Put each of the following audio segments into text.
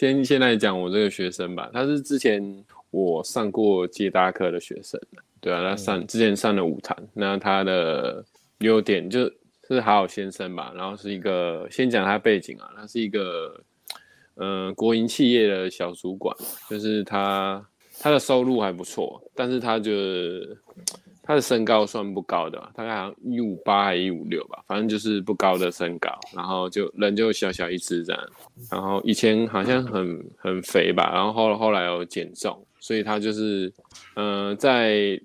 先先来讲我这个学生吧，他是之前我上过接搭课的学生，对啊，他上、嗯、之前上了舞团，那他的优点就是好好先生吧，然后是一个先讲他背景啊，他是一个嗯、呃、国营企业的小主管，就是他他的收入还不错，但是他就。他的身高算不高的，大概好像一五八还一五六吧，反正就是不高的身高，然后就人就小小一只这样，然后以前好像很很肥吧，然后后后来有减重，所以他就是嗯、呃、在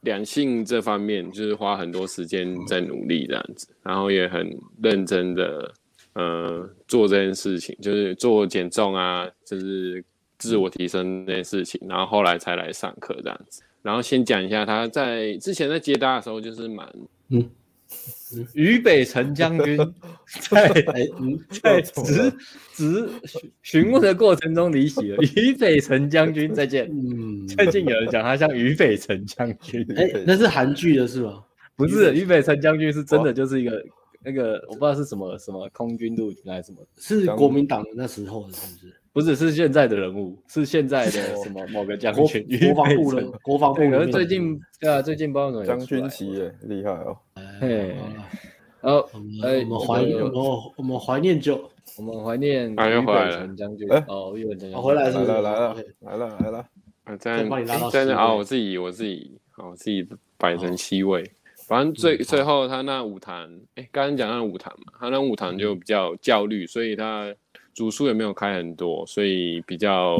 两性这方面就是花很多时间在努力这样子，然后也很认真的呃做这件事情，就是做减重啊，就是自我提升这件事情，然后后来才来上课这样子。然后先讲一下他在之前在接搭的时候就是蛮嗯，渝北辰将军 在在直直询问的过程中离席了。渝北辰将军再见。嗯，最近有人讲他像渝北辰将军，哎，那是韩剧的是吗？不是，渝北辰将军是真的就是一个那个我不知道是什么什么空军陆军还是什么，是国民党的那时候的是不是？不只，是现在的人物，是现在的什么某个将军？国防部的 国防部。可是最近对啊，最近不知道怎么将军旗耶，厉害哦。嘿，好，我们怀念，我我们怀念就我们怀念于北辰将军。哦，于北辰将军回来了，来了，来了，来了。啊，这样这样啊，我自己我自己好，我自己摆成七位。反正最最后他那舞台，哎，刚刚讲那舞台嘛，他那舞台就比较焦虑，所以他。组数也没有开很多，所以比较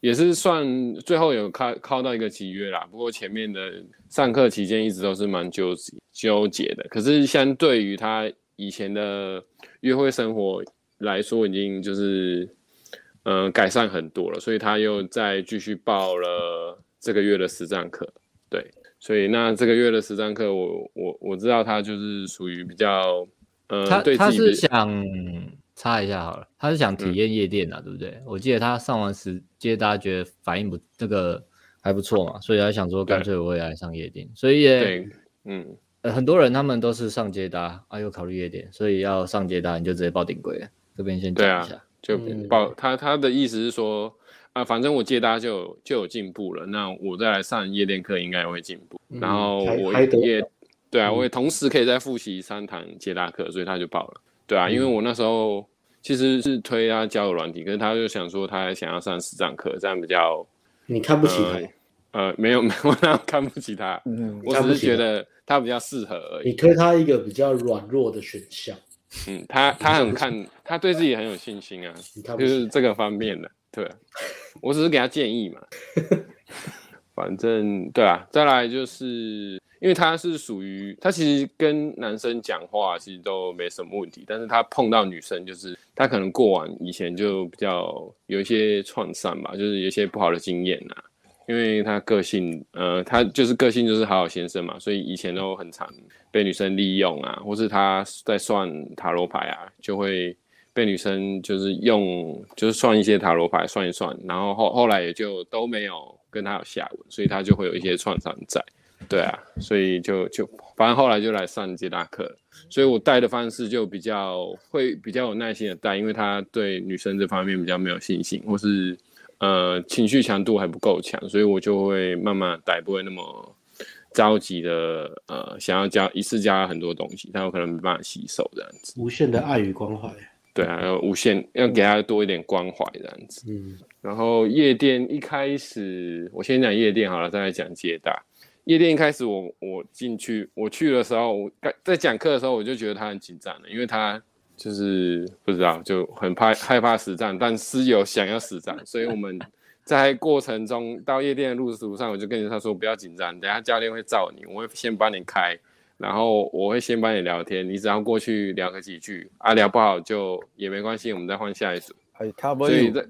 也是算最后有开靠到一个集约啦。不过前面的上课期间一直都是蛮纠结纠结的。可是相对于他以前的约会生活来说，已经就是嗯、呃、改善很多了。所以他又再继续报了这个月的实战课。对，所以那这个月的实战课，我我我知道他就是属于比较呃，他对自己他是想。插一下好了，他是想体验夜店啊，嗯、对不对？我记得他上完时接大家觉得反应不这个还不错嘛，所以他想说干脆我也来上夜店，所以也嗯、呃，很多人他们都是上接搭啊，又考虑夜店，所以要上接搭你就直接报顶规，这边先讲一下，啊、就报、嗯、他他的意思是说啊，反正我接搭就有就有进步了，那我再来上夜店课应该也会进步，嗯、然后我也对啊，我也同时可以再复习三堂接搭课，所以他就报了。对啊，因为我那时候其实是推他交友软体，可是他就想说他还想要上实战课，这样比较你看不起他？呃，呃，没有没有，那看不起他，嗯，我只是觉得他比较适合而已。你推他一个比较软弱的选项。嗯，他他很看，他对自己很有信心啊，就是这个方面的。对，我只是给他建议嘛。反正对啊，再来就是。因为他是属于他其实跟男生讲话其实都没什么问题，但是他碰到女生就是他可能过往以前就比较有一些创伤吧，就是有一些不好的经验呐。因为他个性，呃，他就是个性就是好好先生嘛，所以以前都很常被女生利用啊，或是他在算塔罗牌啊，就会被女生就是用就是算一些塔罗牌算一算，然后后后来也就都没有跟他有下文，所以他就会有一些创伤在。对啊，所以就就反正后来就来上接大课，所以我带的方式就比较会比较有耐心的带，因为他对女生这方面比较没有信心，或是呃情绪强度还不够强，所以我就会慢慢带，不会那么着急的呃想要加一次加很多东西，他有可能没办法吸收这样子。无限的爱与关怀。对啊，要无限要给他多一点关怀这样子。嗯，然后夜店一开始我先讲夜店好了，再来讲接搭。夜店一开始我，我我进去，我去的时候，我在讲课的时候，我就觉得他很紧张了，因为他就是不知道，就很怕害怕实战，但是有想要实战，所以我们 在过程中到夜店的路途上，我就跟他说不要紧张，等下教练会罩你，我会先帮你开，然后我会先帮你聊天，你只要过去聊个几句啊，聊不好就也没关系，我们再换下一组，所以在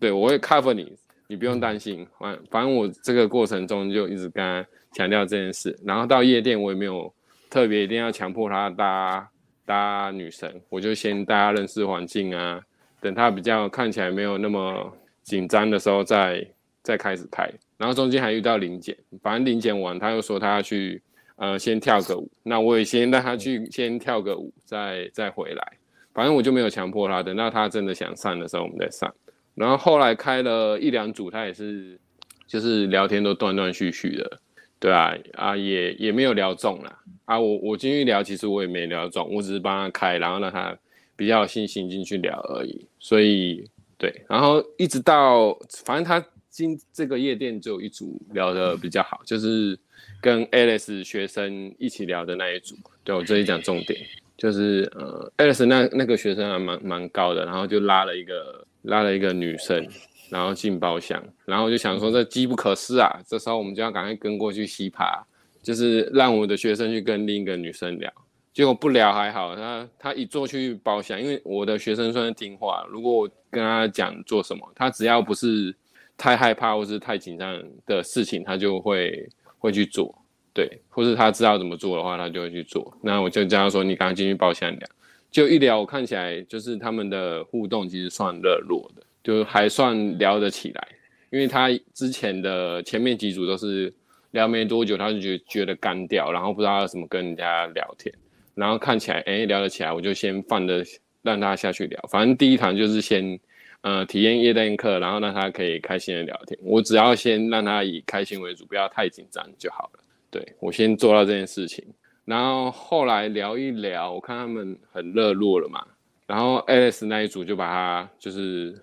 对我会 cover 你，你不用担心，反反正我这个过程中就一直跟他。强调这件事，然后到夜店我也没有特别一定要强迫他搭搭女神，我就先带他认识环境啊，等他比较看起来没有那么紧张的时候再再开始拍，然后中间还遇到临检，反正临检完他又说他要去呃先跳个舞，那我也先让他去先跳个舞再再回来，反正我就没有强迫他，等到他真的想上的时候我们再上，然后后来开了一两组，他也是就是聊天都断断续续的，对啊啊也也没有聊中啦啊，我我进去聊，其实我也没聊中，我只是帮他开，然后让他比较有信心进去聊而已，所以对，然后一直到反正他今这个夜店就有一组聊得比较好，就是跟 Alice 学生一起聊的那一组，对，我这里讲重点。就是呃，Alice 那那个学生还蛮蛮高的，然后就拉了一个拉了一个女生，然后进包厢，然后就想说这机不可失啊，这时候我们就要赶快跟过去吸爬，就是让我的学生去跟另一个女生聊，结果不聊还好，他他一坐去包厢，因为我的学生算是听话，如果我跟他讲做什么，他只要不是太害怕或是太紧张的事情，他就会会去做。对，或是他知道怎么做的话，他就会去做。那我就这样说：“你赶快进去包厢聊。”就一聊，我看起来就是他们的互动其实算热络的，就还算聊得起来。因为他之前的前面几组都是聊没多久，他就觉觉得干掉，然后不知道要怎么跟人家聊天。然后看起来哎聊得起来，我就先放着让他下去聊。反正第一堂就是先呃体验夜店课，然后让他可以开心的聊天。我只要先让他以开心为主，不要太紧张就好了。对，我先做到这件事情，然后后来聊一聊，我看他们很热络了嘛，然后 Alice 那一组就把他就是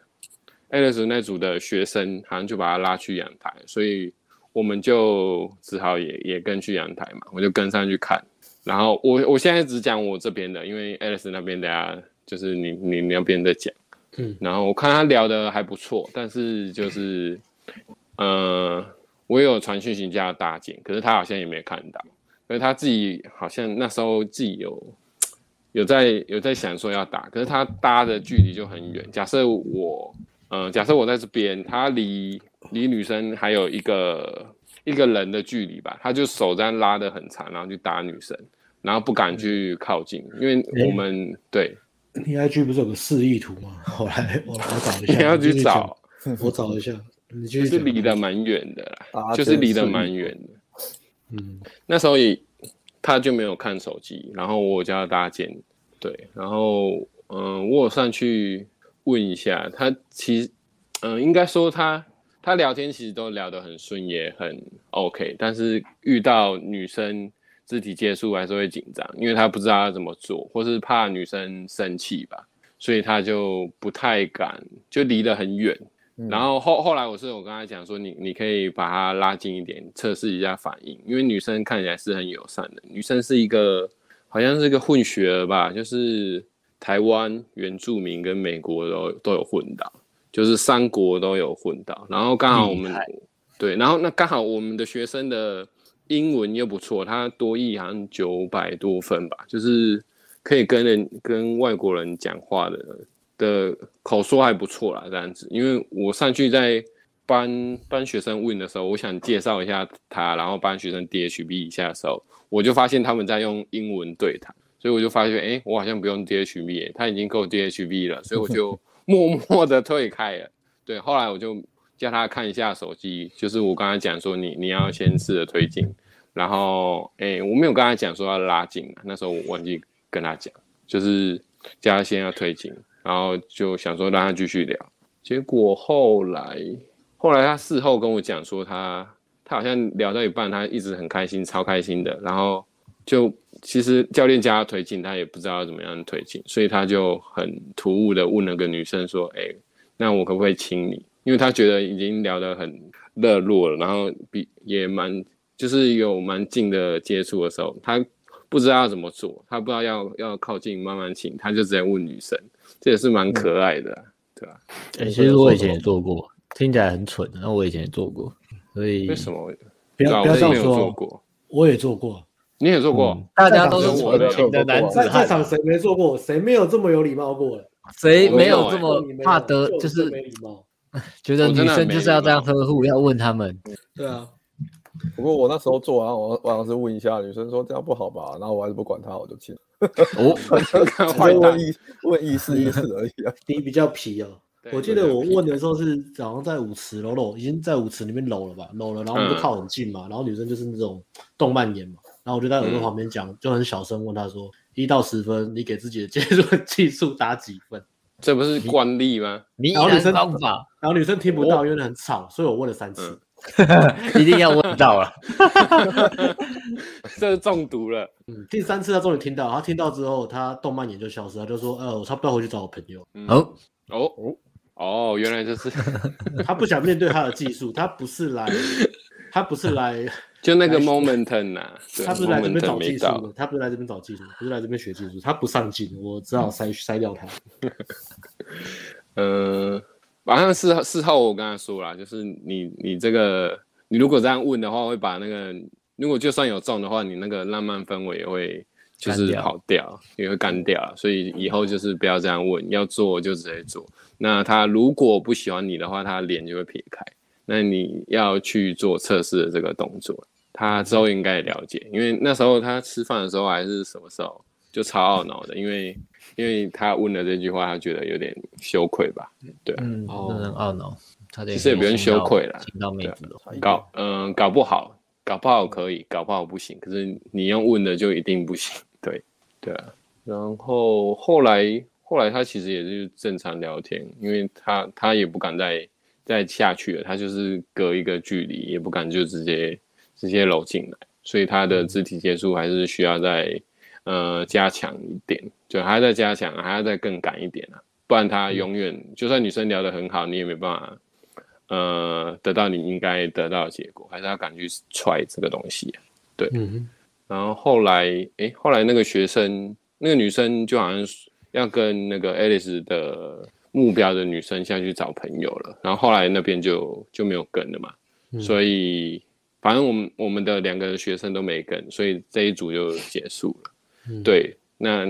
Alice 那组的学生好像就把他拉去阳台，所以我们就只好也也跟去阳台嘛，我就跟上去看，然后我我现在只讲我这边的，因为 Alice 那边等下就是你你那边在讲，嗯，然后我看他聊的还不错，但是就是呃。我也有传讯息叫他搭建，可是他好像也没看到，因为他自己好像那时候自己有有在有在想说要打，可是他搭的距离就很远。假设我，嗯、呃，假设我在这边，他离离女生还有一个一个人的距离吧，他就手这样拉的很长，然后去打女生，然后不敢去靠近，因为我们、欸、对。你 IG 不是有个示意图吗？我来我来找一下。你要去找，我找一下。就是离得蛮远的啦，就是离得蛮远的。嗯，那时候也他就没有看手机，然后我叫他搭建，对，然后嗯，我有上去问一下他，其实嗯，应该说他他聊天其实都聊得很顺，也很 OK，但是遇到女生肢体接触还是会紧张，因为他不知道要怎么做，或是怕女生生气吧，所以他就不太敢，就离得很远。然后后后来我是我跟他讲说，你你可以把他拉近一点，测试一下反应，因为女生看起来是很友善的，女生是一个好像是一个混血儿吧，就是台湾原住民跟美国都都有混到，就是三国都有混到，然后刚好我们对，然后那刚好我们的学生的英文又不错，他多译好像九百多分吧，就是可以跟人跟外国人讲话的。的口说还不错啦，这样子，因为我上去在帮帮学生问的时候，我想介绍一下他，然后帮学生 DHB 一下的时候，我就发现他们在用英文对谈，所以我就发现，哎，我好像不用 DHB，他已经够 DHB 了，所以我就 默默的退开了。对，后来我就叫他看一下手机，就是我刚才讲说你你要先试着推进，然后，哎，我没有跟他讲说要拉近，那时候我忘记跟他讲，就是叫他先要推进。然后就想说让他继续聊，结果后来，后来他事后跟我讲说他，他他好像聊到一半，他一直很开心，超开心的。然后就其实教练叫他推进，他也不知道怎么样推进，所以他就很突兀的问了个女生说：“哎，那我可不可以亲你？”因为他觉得已经聊得很热络了，然后比也蛮就是有蛮近的接触的时候，他不知道要怎么做，他不知道要要靠近慢慢亲，他就直接问女生。这也是蛮可爱的，嗯、对吧？哎、欸，其实我以前也做过，听起来很蠢，然后我以前也做过，所以为什么？不要不要这样说。做过，我也做过，你也做过，嗯、大家都是纯情的男子汉。在场谁没做过？谁没有这么有礼貌过？谁没有这么怕得？就是没礼貌，觉得女生就是要这样呵护，要问他们。对啊。不过我那时候做完，我我好像是问一下女生说这样不好吧，然后我还是不管她，我就亲。哦，问意问意思意思而已啊。你比较皮哦。我记得我问的时候是早上在舞池搂搂，已经在舞池里面搂了吧，搂了，然后我们就靠很近嘛，然后女生就是那种动漫眼嘛，然后我就在耳朵旁边讲，就很小声问他说，一到十分，你给自己的 接触技术打几分？这不是惯例吗？然后女生方法，然后女生听不到，因为很吵，所以我问了三次，一定要问到了，这是中毒了。嗯，第三次他终于听到，他听到之后，他动漫眼就消失了，他就说：“呃，我差不多回去找我朋友。”哦哦哦，原来就是他不想面对他的技术，他不是来，他不是来。就那个 moment 呐，他不是来这边找技术的，他不是来这边找技术，不是来这边学技术，他不上进，我只好筛筛掉他。嗯，马上事事后我跟他说了，就是你你这个你如果这样问的话，会把那个如果就算有中的话，你那个浪漫氛围也会就是跑掉，也会干掉，所以以后就是不要这样问，要做就直接做。那他如果不喜欢你的话，他脸就会撇开，那你要去做测试的这个动作。他之后应该也了解，因为那时候他吃饭的时候还是什么时候，就超懊恼的，因为因为他问了这句话，他觉得有点羞愧吧？对啊，嗯，真的很懊恼，他其实也不用羞愧了，听到妹子的话，搞嗯搞不好，搞不好可以，搞不好不行，可是你用问的就一定不行，对对啊，然后后来后来他其实也是正常聊天，因为他他也不敢再再下去了，他就是隔一个距离，也不敢就直接。直接搂进来，所以他的肢体接触还是需要再呃加强一点，就还要再加强，还要再更赶一点啊，不然他永远就算女生聊得很好，你也没办法呃得到你应该得到的结果，还是要敢去踹这个东西啊，对，嗯，然后后来诶、欸，后来那个学生那个女生就好像要跟那个 Alice 的目标的女生下去找朋友了，然后后来那边就就没有跟了嘛，嗯、所以。反正我们我们的两个学生都没跟，所以这一组就结束了。嗯、对，那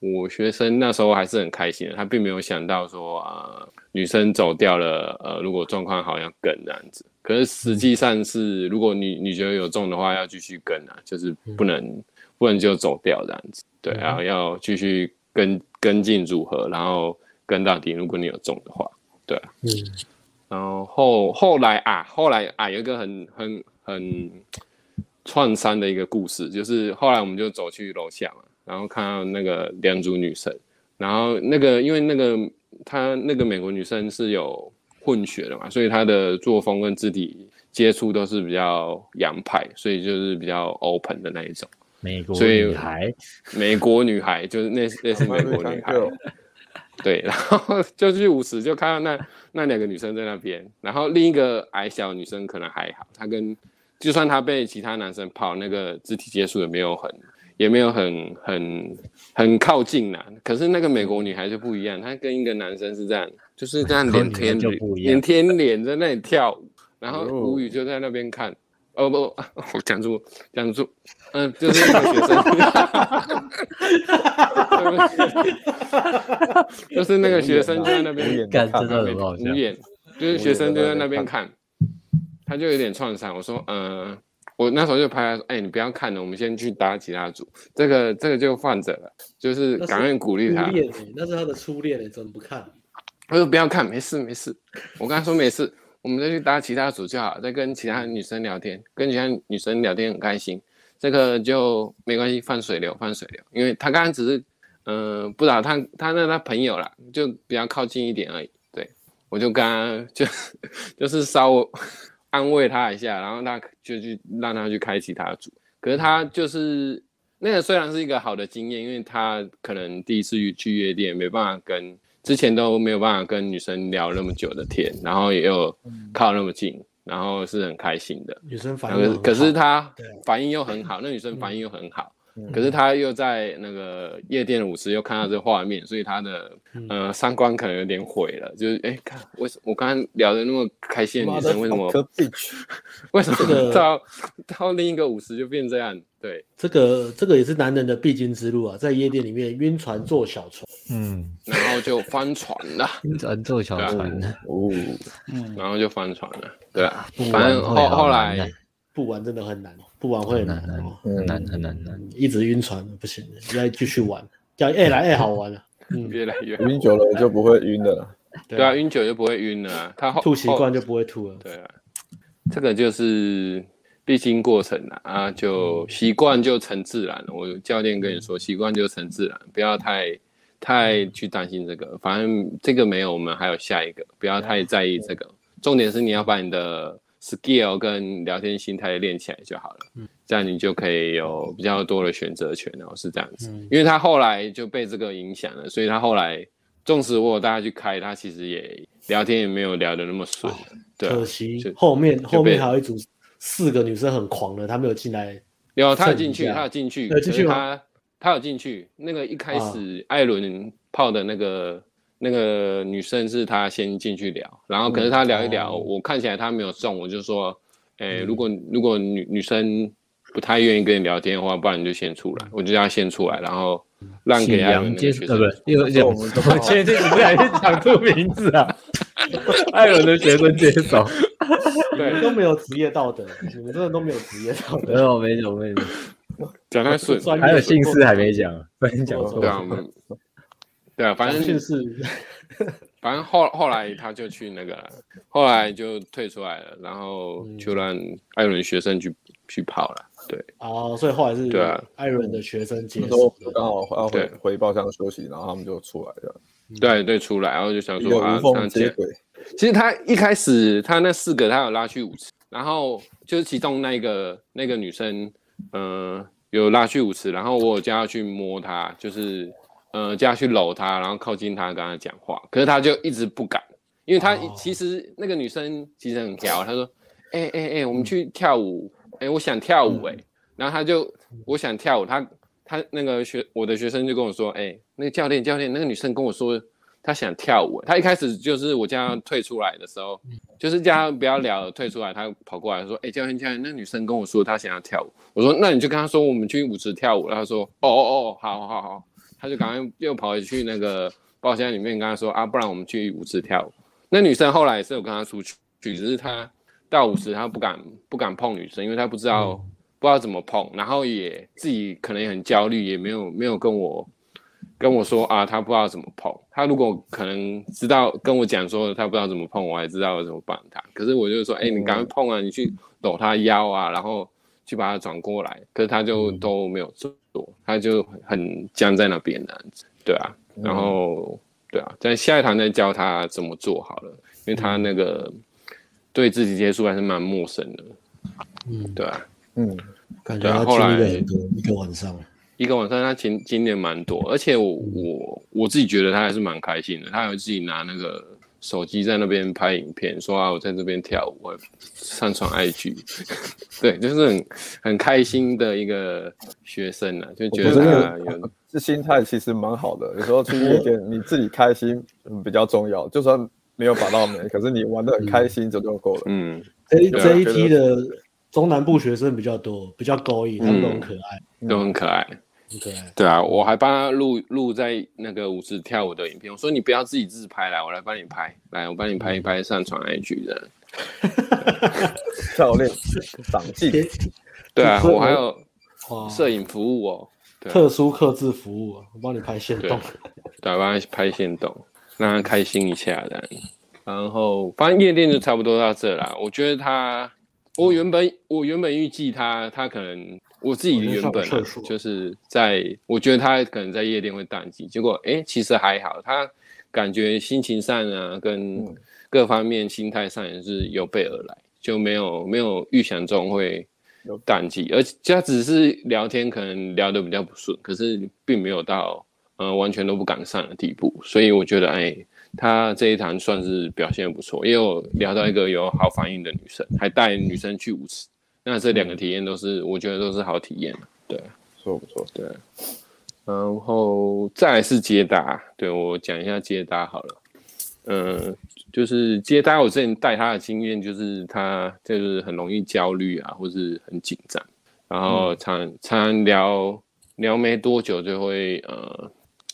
我学生那时候还是很开心的，他并没有想到说啊、呃，女生走掉了，呃，如果状况好要跟这样子。可是实际上是，如果你你觉得有中的话，要继续跟啊，就是不能、嗯、不能就走掉这样子。对，然后要继续跟跟进组合，然后跟到底。如果你有中的话，对。嗯。然后后后来啊，后来啊，有一个很很。很创伤的一个故事，就是后来我们就走去楼下嘛，然后看到那个两组女生，然后那个因为那个她那个美国女生是有混血的嘛，所以她的作风跟肢体接触都是比较洋派，所以就是比较 open 的那一种。美国女孩，美国女孩就是那那是美国女孩，对，然后就去舞池就看到那那两个女生在那边，然后另一个矮小女生可能还好，她跟就算他被其他男生泡，那个肢体接触也没有很，也没有很很很靠近呐。可是那个美国女孩就不一样，她跟一个男生是这样，就是这样连天 连天脸在那里跳舞，然后吴宇就在那边看。哦不，我讲住讲住，嗯，就是那个学生，就是那个学生就在那边看，真的很好笑，无眼，就是学生就在那边看。他就有点创伤，我说，嗯、呃，我那时候就拍他说，哎、欸，你不要看了，我们先去搭其他组，这个这个就放着了，就是赶快鼓励他。那是他的初恋，你怎么不看？他说不要看，没事没事。我跟他说没事，我们再去搭其他组就好，再跟其他女生聊天，跟其他女生聊天很开心，这个就没关系，放水流放水流，因为他刚刚只是，嗯、呃，不知道他他那他朋友啦，就比较靠近一点而已。对，我就跟他就 就是稍微。安慰他一下，然后他就去让他去开其他组。可是他就是那个虽然是一个好的经验，因为他可能第一次去夜店，没办法跟之前都没有办法跟女生聊那么久的天，然后也有靠那么近，然后是很开心的。女生反应，可是他反应又很好，那女生反应又很好。可是他又在那个夜店的舞池又看到这个画面，所以他的呃三观可能有点毁了。就是哎，看为什么我刚刚聊的那么开心的女生，为什么？为什么到到另一个舞池就变这样？对，这个这个也是男人的必经之路啊，在夜店里面晕船坐小船，嗯，然后就翻船了，晕船坐小船，哦，然后就翻船了，对啊，反正后后来不玩真的很难。不玩会很难，很难很难难，一直晕船不行，要继续玩，要越来越好玩了。嗯，越来越晕久了就不会晕了。对啊，晕久就不会晕了。他吐习惯就不会吐了。对啊，这个就是必经过程了啊，就习惯就成自然了。我教练跟你说，习惯就成自然，不要太太去担心这个，反正这个没有，我们还有下一个，不要太在意这个。重点是你要把你的 skill 跟聊天心态练起来就好了，嗯，这样你就可以有比较多的选择权，然后是这样子。因为他后来就被这个影响了，所以他后来纵使我有带他去开，他其实也聊天也没有聊得那么顺。对，可惜后面后面还有一组四个女生很狂的，她没有进来。有，他有进去，他有进去，进去他他有进去。那个一开始艾伦泡的那个那个女生是她先进去聊，然后可是她聊一聊，我看起来她没有中，我就说，哎，如果如果女女生不太愿意跟你聊天的话，不然你就先出来，我就叫她先出来，然后让给艾伦接受。呃，不是，因为我们现在不小心讲出名字啊，艾伦的学生接手。对，都没有职业道德，你们真的都没有职业道德。没有，没有，没有。讲太顺，还有姓氏还没讲，不然讲错。对啊，对啊，反正就是，反正后后来他就去那个，后来就退出来了，然后就让艾伦学生去去跑了。对，哦，所以后来是，对啊，艾伦的学生接手，刚好要回回包厢休息，然后他们就出来了。对对，出来，然后就想说啊，这样接其实他一开始他那四个他有拉去五次，然后就是其中那个那个女生，嗯、呃，有拉去五次，然后我有叫她去摸她，就是呃叫她去搂她，然后靠近她跟她讲话，可是她就一直不敢，因为她其实那个女生其实很挑，她说，哎哎哎，我们去跳舞，哎，我想跳舞，哎，然后她就我想跳舞，她她那个学我的学生就跟我说，哎，那个教练教练，那个女生跟我说。他想跳舞，他一开始就是我叫他退出来的时候，就是叫他不要聊了，退出来。他跑过来说：“哎、欸，教练教练，那女生跟我说她想要跳舞。”我说：“那你就跟她说我们去舞池跳舞。”然后他说：“哦哦哦，好好好。”他就赶快又跑回去那个包厢里面跟他说：“啊，不然我们去舞池跳舞。”那女生后来也是有跟他出去，只是他到舞池他不敢不敢碰女生，因为他不知道不知道怎么碰，然后也自己可能也很焦虑，也没有没有跟我。跟我说啊，他不知道怎么碰。他如果可能知道跟我讲说他不知道怎么碰，我还知道怎么帮他。可是我就说，哎、欸，你赶快碰啊，你去搂他腰啊，然后去把他转过来。可是他就都没有做，他就很僵在那边的。对啊，然后对啊，在下一堂再教他怎么做好了，因为他那个对肢体接触还是蛮陌生的。嗯，对啊，嗯，感觉后来一个晚上。一个晚上，他经经验蛮多，而且我我我自己觉得他还是蛮开心的。他有自己拿那个手机在那边拍影片，说啊，我在这边跳舞，我上传 IG，对，就是很很开心的一个学生啊，就觉得这心态其实蛮好的。有时候去夜店，你自己开心比较重要，就算没有把到门，可是你玩的很开心，这就够了。嗯，这这一批的中南部学生比较多，比较勾引，他们都很可爱，嗯、都很可爱。对啊，我还帮他录录在那个舞池跳舞的影片。我说你不要自己自拍来，我来帮你拍，来我帮你拍一拍上传 IG 的。教练长进，对啊，我还有摄影服务哦，特殊客制服务，我帮你拍线动，对，帮他拍线动，让他开心一下的。然后反正夜店就差不多到这了。我觉得他，我原本我原本预计他他可能。我自己原本就是在，我觉得他可能在夜店会淡季，结果哎，其实还好，他感觉心情上啊，跟各方面心态上也是有备而来，就没有没有预想中会淡季，而且他只是聊天可能聊得比较不顺，可是并没有到呃完全都不敢上的地步，所以我觉得哎，他这一堂算是表现不错，也有聊到一个有好反应的女生，还带女生去舞池。那这两个体验都是，我觉得都是好体验，对，不错不错，对。然后再来是接搭，对，我讲一下接搭好了。嗯，就是接搭，我之前带他的经验就是他就是很容易焦虑啊，或是很紧张，然后常常常聊聊没多久就会呃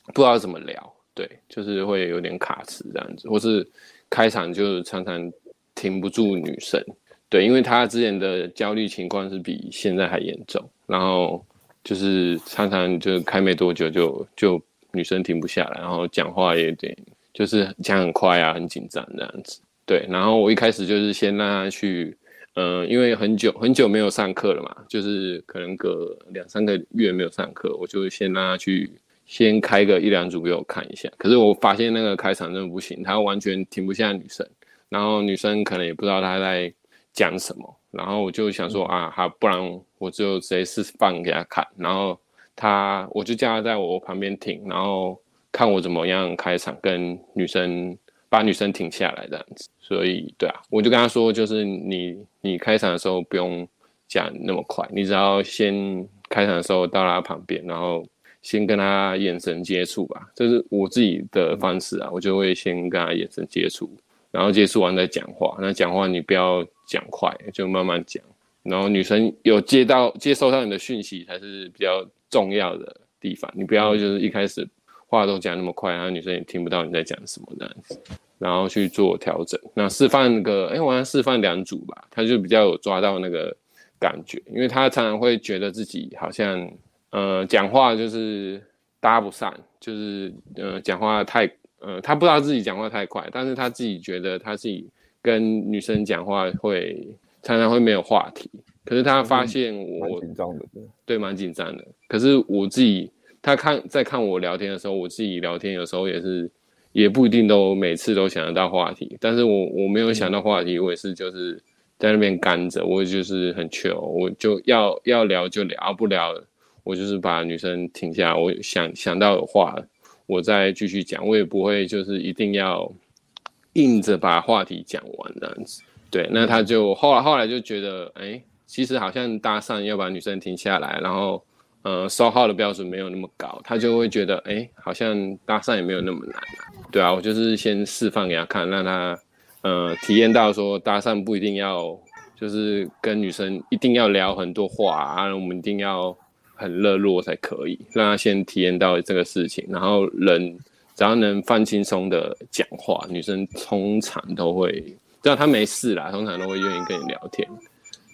不知道怎么聊，对，就是会有点卡词这样子，或是开场就常常停不住女生。对，因为他之前的焦虑情况是比现在还严重，然后就是常常就开没多久就就女生停不下来，然后讲话也有点就是讲很快啊，很紧张这样子。对，然后我一开始就是先让他去，嗯、因为很久很久没有上课了嘛，就是可能隔两三个月没有上课，我就先让他去先开个一两组给我看一下。可是我发现那个开场真的不行，他完全停不下女生，然后女生可能也不知道他在讲什么，然后我就想说啊，好，不然我就直接示范给他看，然后他我就叫他在我旁边停，然后看我怎么样开场跟女生把女生停下来这样子。所以对啊，我就跟他说，就是你你开场的时候不用讲那么快，你只要先开场的时候到他旁边，然后。先跟他眼神接触吧，这是我自己的方式啊，我就会先跟他眼神接触，然后接触完再讲话。那讲话你不要讲快，就慢慢讲。然后女生有接到、接收到你的讯息才是比较重要的地方，你不要就是一开始话都讲那么快，然后女生也听不到你在讲什么这样子，然后去做调整。那示范个，哎，我要示范两组吧，他就比较有抓到那个感觉，因为他常常会觉得自己好像。呃，讲话就是搭不上，就是呃，讲话太呃，他不知道自己讲话太快，但是他自己觉得他自己跟女生讲话会常常会没有话题，可是他发现我紧张的，对，蛮紧张的。可是我自己，他看在看我聊天的时候，我自己聊天有时候也是，也不一定都每次都想得到话题，但是我我没有想到话题，我也是就是在那边干着，我就是很 chill，我就要要聊就聊，不聊。我就是把女生停下，我想想到有话，我再继续讲，我也不会就是一定要硬着把话题讲完这样子。对，那他就后来后来就觉得，哎、欸，其实好像搭讪要把女生停下来，然后呃，收号的标准没有那么高，他就会觉得，哎、欸，好像搭讪也没有那么难。对啊，我就是先示范给他看，让他呃体验到说搭讪不一定要就是跟女生一定要聊很多话啊，我们一定要。很热络才可以让他先体验到这个事情，然后人只要能放轻松的讲话，女生通常都会，只要她没事啦，通常都会愿意跟你聊天，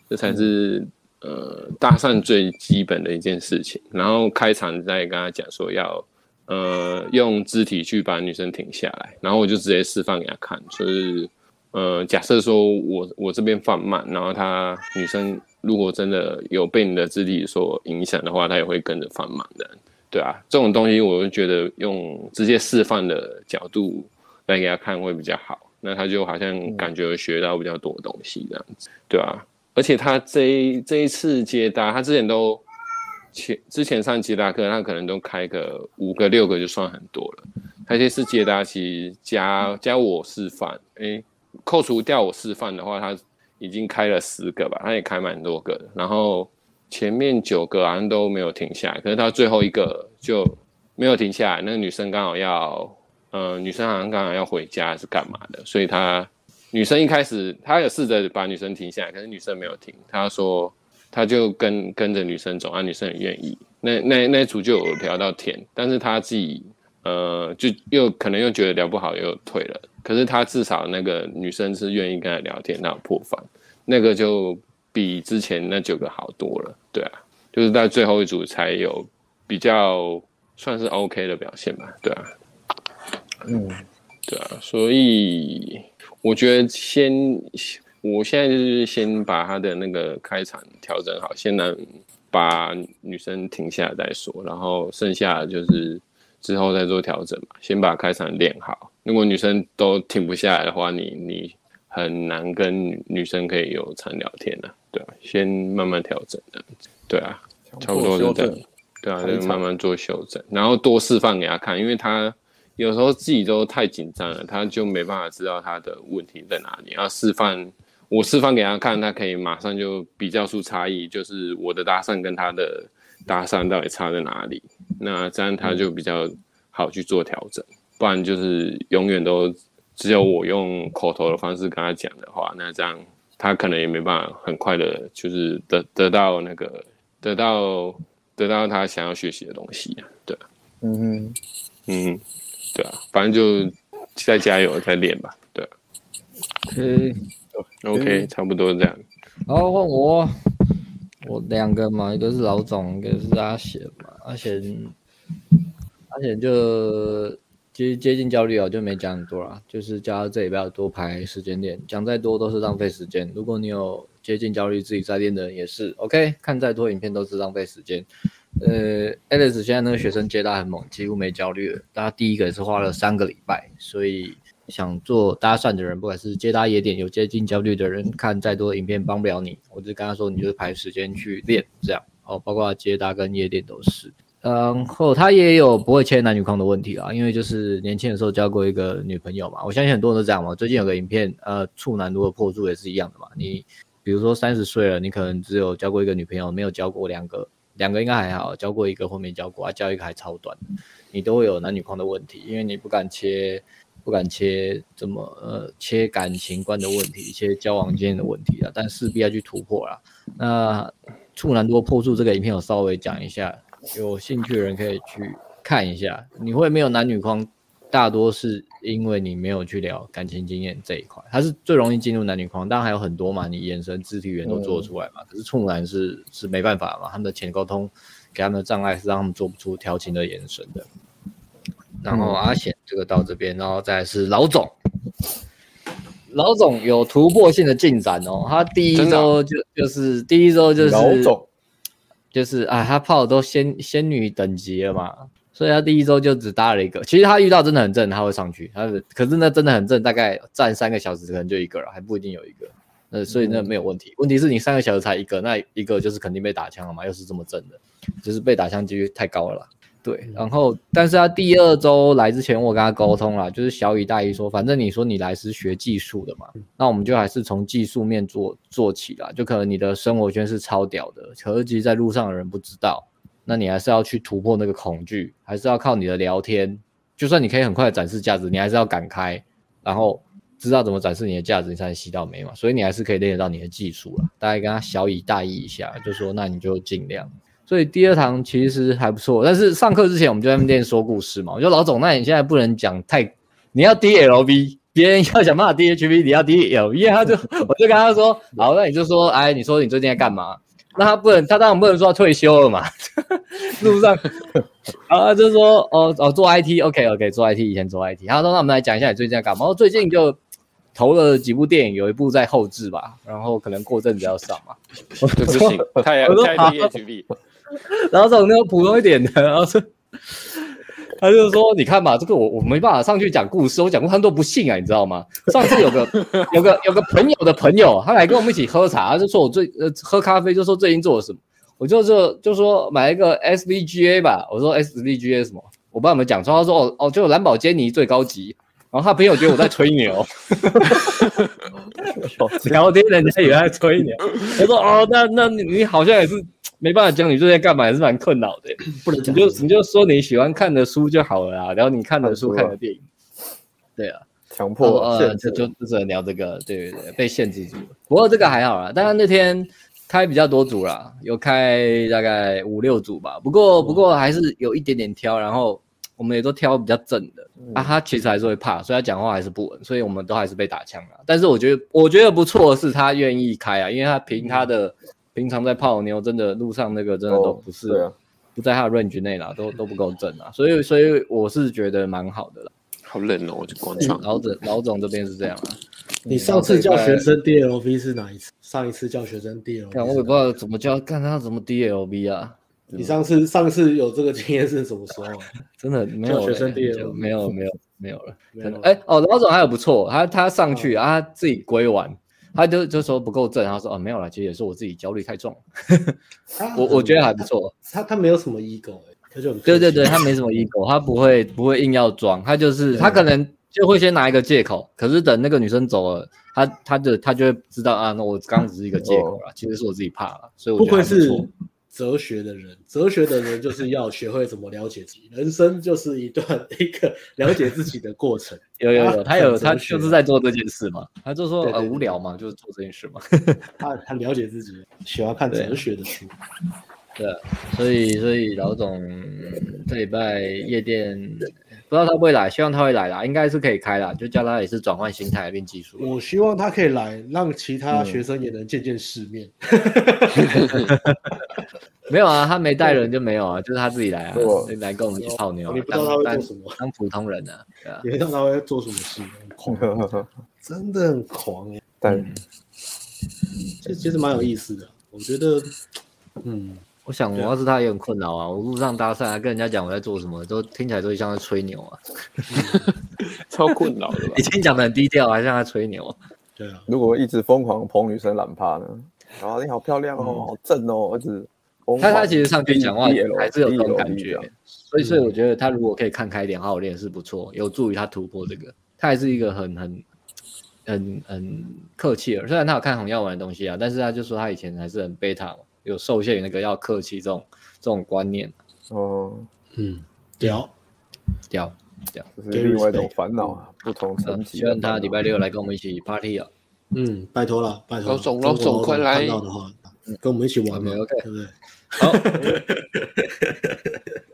这才是呃搭讪最基本的一件事情。然后开场再跟她讲说要呃用肢体去把女生停下来，然后我就直接示范给她看，就是呃假设说我我这边放慢，然后她女生。如果真的有被你的肢体所影响的话，她也会跟着放慢的，对啊，这种东西我就觉得用直接示范的角度来给他看会比较好，那他就好像感觉学到比较多东西这样子，对啊，而且他这一这一次接搭，他之前都前之前上接搭课，他可能都开个五个六个就算很多了，他这次接搭其实加加我示范，哎、扣除掉我示范的话，他。已经开了十个吧，他也开蛮多个的，然后前面九个好像都没有停下，可是他最后一个就没有停下来。那个女生刚好要，呃，女生好像刚好要回家是干嘛的，所以他女生一开始他有试着把女生停下来，可是女生没有停，他说他就跟跟着女生走，啊，女生很愿意。那那那组就有聊到天，但是他自己呃就又可能又觉得聊不好又退了。可是他至少那个女生是愿意跟他聊天，那有破防，那个就比之前那九个好多了，对啊，就是在最后一组才有比较算是 OK 的表现吧，对啊，嗯，对啊，所以我觉得先，我现在就是先把他的那个开场调整好，先能把女生停下来再说，然后剩下的就是之后再做调整嘛，先把开场练好。如果女生都停不下来的话，你你很难跟女生可以有常聊天的，对啊，先慢慢调整的，对啊，差不多是这样，对啊，就慢慢做修正，然后多示范给他看，因为他有时候自己都太紧张了，他就没办法知道他的问题在哪里。要示范，我示范给他看，他可以马上就比较出差异，就是我的搭讪跟他的搭讪到底差在哪里，那这样他就比较好去做调整。不然就是永远都只有我用口头的方式跟他讲的话，那这样他可能也没办法很快的，就是得得到那个得到得到他想要学习的东西啊，对，嗯哼。嗯，对啊，反正就再加油再练吧，对，OK。OK，差不多这样。然后换我，我两个嘛，一个是老总，一个是阿贤嘛，阿贤阿贤就。其实接近焦虑啊，就没讲很多啦，就是叫他这里不要多排时间练，讲再多都是浪费时间。如果你有接近焦虑自己在练的人也是，OK，看再多影片都是浪费时间。呃，Alice 现在那个学生接单很猛，几乎没焦虑了。他第一个也是花了三个礼拜，所以想做搭讪的人，不管是接搭夜店有接近焦虑的人，看再多影片帮不了你。我就跟他说，你就排时间去练这样。哦，包括接搭跟夜店都是。然后他也有不会切男女框的问题啊，因为就是年轻的时候交过一个女朋友嘛，我相信很多人都这样嘛。最近有个影片，呃，处男如何破处也是一样的嘛。你比如说三十岁了，你可能只有交过一个女朋友，没有交过两个，两个应该还好，交过一个或没交过，啊，交一个还超短，你都会有男女框的问题，因为你不敢切，不敢切怎么呃切感情观的问题，切交往间的问题啊，但势必要去突破啦。那处男如何破处这个影片我稍微讲一下。有兴趣的人可以去看一下。你会没有男女框，大多是因为你没有去聊感情经验这一块，它是最容易进入男女框。当然还有很多嘛，你眼神、肢体语言都做出来嘛。可是处男是是没办法嘛，他们的潜沟通给他们的障碍是让他们做不出调情的眼神的。然后阿显这个到这边，然后再是老总，老总有突破性的进展哦。他第一周就就是第一周就是老总。就是啊，他泡的都仙仙女等级了嘛，所以他第一周就只搭了一个。其实他遇到真的很正，他会上去。他是，可是那真的很正，大概站三个小时可能就一个了，还不一定有一个。那，所以那没有问题。问题是你三个小时才一个，那一个就是肯定被打枪了嘛，又是这么正的，就是被打枪几率太高了啦。对，然后，但是他第二周来之前，我跟他沟通了，就是小以大意说，反正你说你来是学技术的嘛，那我们就还是从技术面做做起啦。就可能你的生活圈是超屌的，可是其实在路上的人不知道，那你还是要去突破那个恐惧，还是要靠你的聊天。就算你可以很快的展示价值，你还是要敢开，然后知道怎么展示你的价值，你才能吸到妹嘛。所以你还是可以练得到你的技术了。大概跟他小以大意一下，就说那你就尽量。所以第二堂其实还不错，但是上课之前我们就在那边说故事嘛。我说老总，那你现在不能讲太，你要 DLV，别人要想办法 DHV，你要为他就 我就跟他说，好，那你就说，哎，你说你最近在干嘛？那他不能，他当然不能说他退休了嘛。路上，然后他就说，哦哦，做 IT，OK OK，做 IT，以前做 IT。他说，那我们来讲一下你最近在干嘛？我最近就投了几部电影，有一部在后置吧，然后可能过阵子要上嘛，就不行，太太 DHV。然后从那个普通一点的，然后说，他就说：“你看嘛，这个我我没办法上去讲故事，我讲过他们都不信啊，你知道吗？上次有个 有个有个朋友的朋友，他来跟我们一起喝茶，他就说我最呃喝咖啡，就说最近做了什么，我就就就说买一个 SVGA 吧，我说 SVGA 什么，我不知道有没有讲错，他说哦哦，就蓝宝坚尼最高级。”然后他朋友觉得我在吹牛，聊天人家以为在吹牛。他说：“哦，那那你你好像也是没办法讲你最近干嘛，也是蛮困扰的。不能讲，你就你就说你喜欢看的书就好了啦，然后你看的书看的电影。对啊，强迫呃，就就只能聊这个，对对对，被限制住了。不过这个还好啦，当然那天开比较多组啦，有开大概五六组吧。不过不过还是有一点点挑，然后。”我们也都挑比较正的、嗯、啊，他其实还是会怕，所以他讲话还是不稳，所以我们都还是被打枪了。但是我觉得，我觉得不错的是他愿意开啊，因为他凭他的平常在泡妞，真的路上那个真的都不是，哦啊、不在他的 range 内啦，都都不够正啊，所以所以我是觉得蛮好的啦。好冷哦，我就广场。老总老总这边是这样啊。你上次叫学生 DLV 是哪一次？上一次叫学生 DLV，我也不知道怎么叫，看他怎么 DLV 啊。你上次上次有这个经验是什么时候？真的没有、欸、学生 D L 没有没有没有了。真的哎、欸、哦，老总还有不错，他他上去啊，他自己归完，他就就说不够正，他说哦没有了，其实也是我自己焦虑太重。我我觉得还不错，他他没有什么 ego 哎，他就对对对，他没什么 ego，他不会不会硬要装，他就是他可能就会先拿一个借口，可是等那个女生走了，他他就他就会知道啊，那我刚刚只是一个借口了，其实是我自己怕了，所以我觉得还不错。哲学的人，哲学的人就是要学会怎么了解自己。人生就是一段一个了解自己的过程。有有有，他有他就是在做这件事嘛，他就说呃无聊嘛，就是做这件事嘛。他他了解自己，喜欢看哲学的书。对，所以所以老总这礼拜夜店。不知道他会不会来，希望他会来啦，应该是可以开啦，就叫他也是转换心态练技术。我希望他可以来，让其他学生也能见见世面。没有啊，他没带人就没有啊，就是他自己来啊，来跟我们一起泡妞。你不知道他会做什么？当普通人啊，对啊。你不知道他会做什么事？狂，真的很狂但其实其实蛮有意思的，我觉得，嗯，我想，我要是他也很困扰啊。我路上搭讪，啊跟人家讲我在做什么，都听起来都像在吹牛啊，超困扰的。已经讲的很低调，还像在吹牛。对啊，如果一直疯狂捧女生懒趴呢？啊，你好漂亮哦，嗯、好正哦，儿子。他他其实上去讲话还是有这种感觉，所以所以我觉得他如果可以看开一点，好好练是不错，有助于他突破这个。他还是一个很很很很客气的，虽然他有看红药丸的东西啊，但是他就说他以前还是很贝塔，有受限于那个要客气这种这种观念。哦，嗯，屌屌屌，这是另外一种烦恼啊，不同层级。希望他礼拜六来跟我们一起 party 啊。嗯，拜托了，拜托。老总，老总，快来！看到的话，跟我们一起玩，OK，对不对？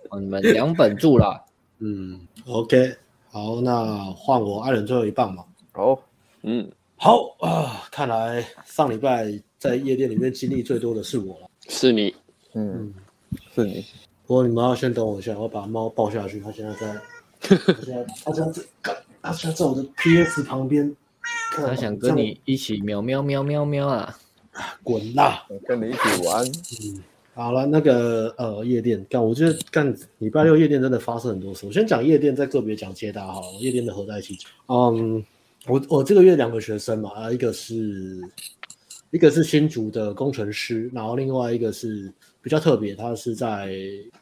好，你们两本住了。嗯，OK，好，那换我爱人最后一棒嘛。好，嗯，好啊，看来上礼拜在夜店里面经历最多的是我了。是你，嗯，是你。不过你们要先等我一下，我把猫抱下去。它现在在，它现在，它现在在，它现在在我的 PS 旁边。它想跟你一起喵喵喵喵喵啊！滚啦！跟你一起玩。嗯。好了，那个呃，夜店干，我觉得干礼拜六夜店真的发生很多事。我先讲夜店，再个别讲接搭好了。夜店的合在一起。嗯，我我这个月两个学生嘛，啊，一个是一个是新竹的工程师，然后另外一个是比较特别，他是在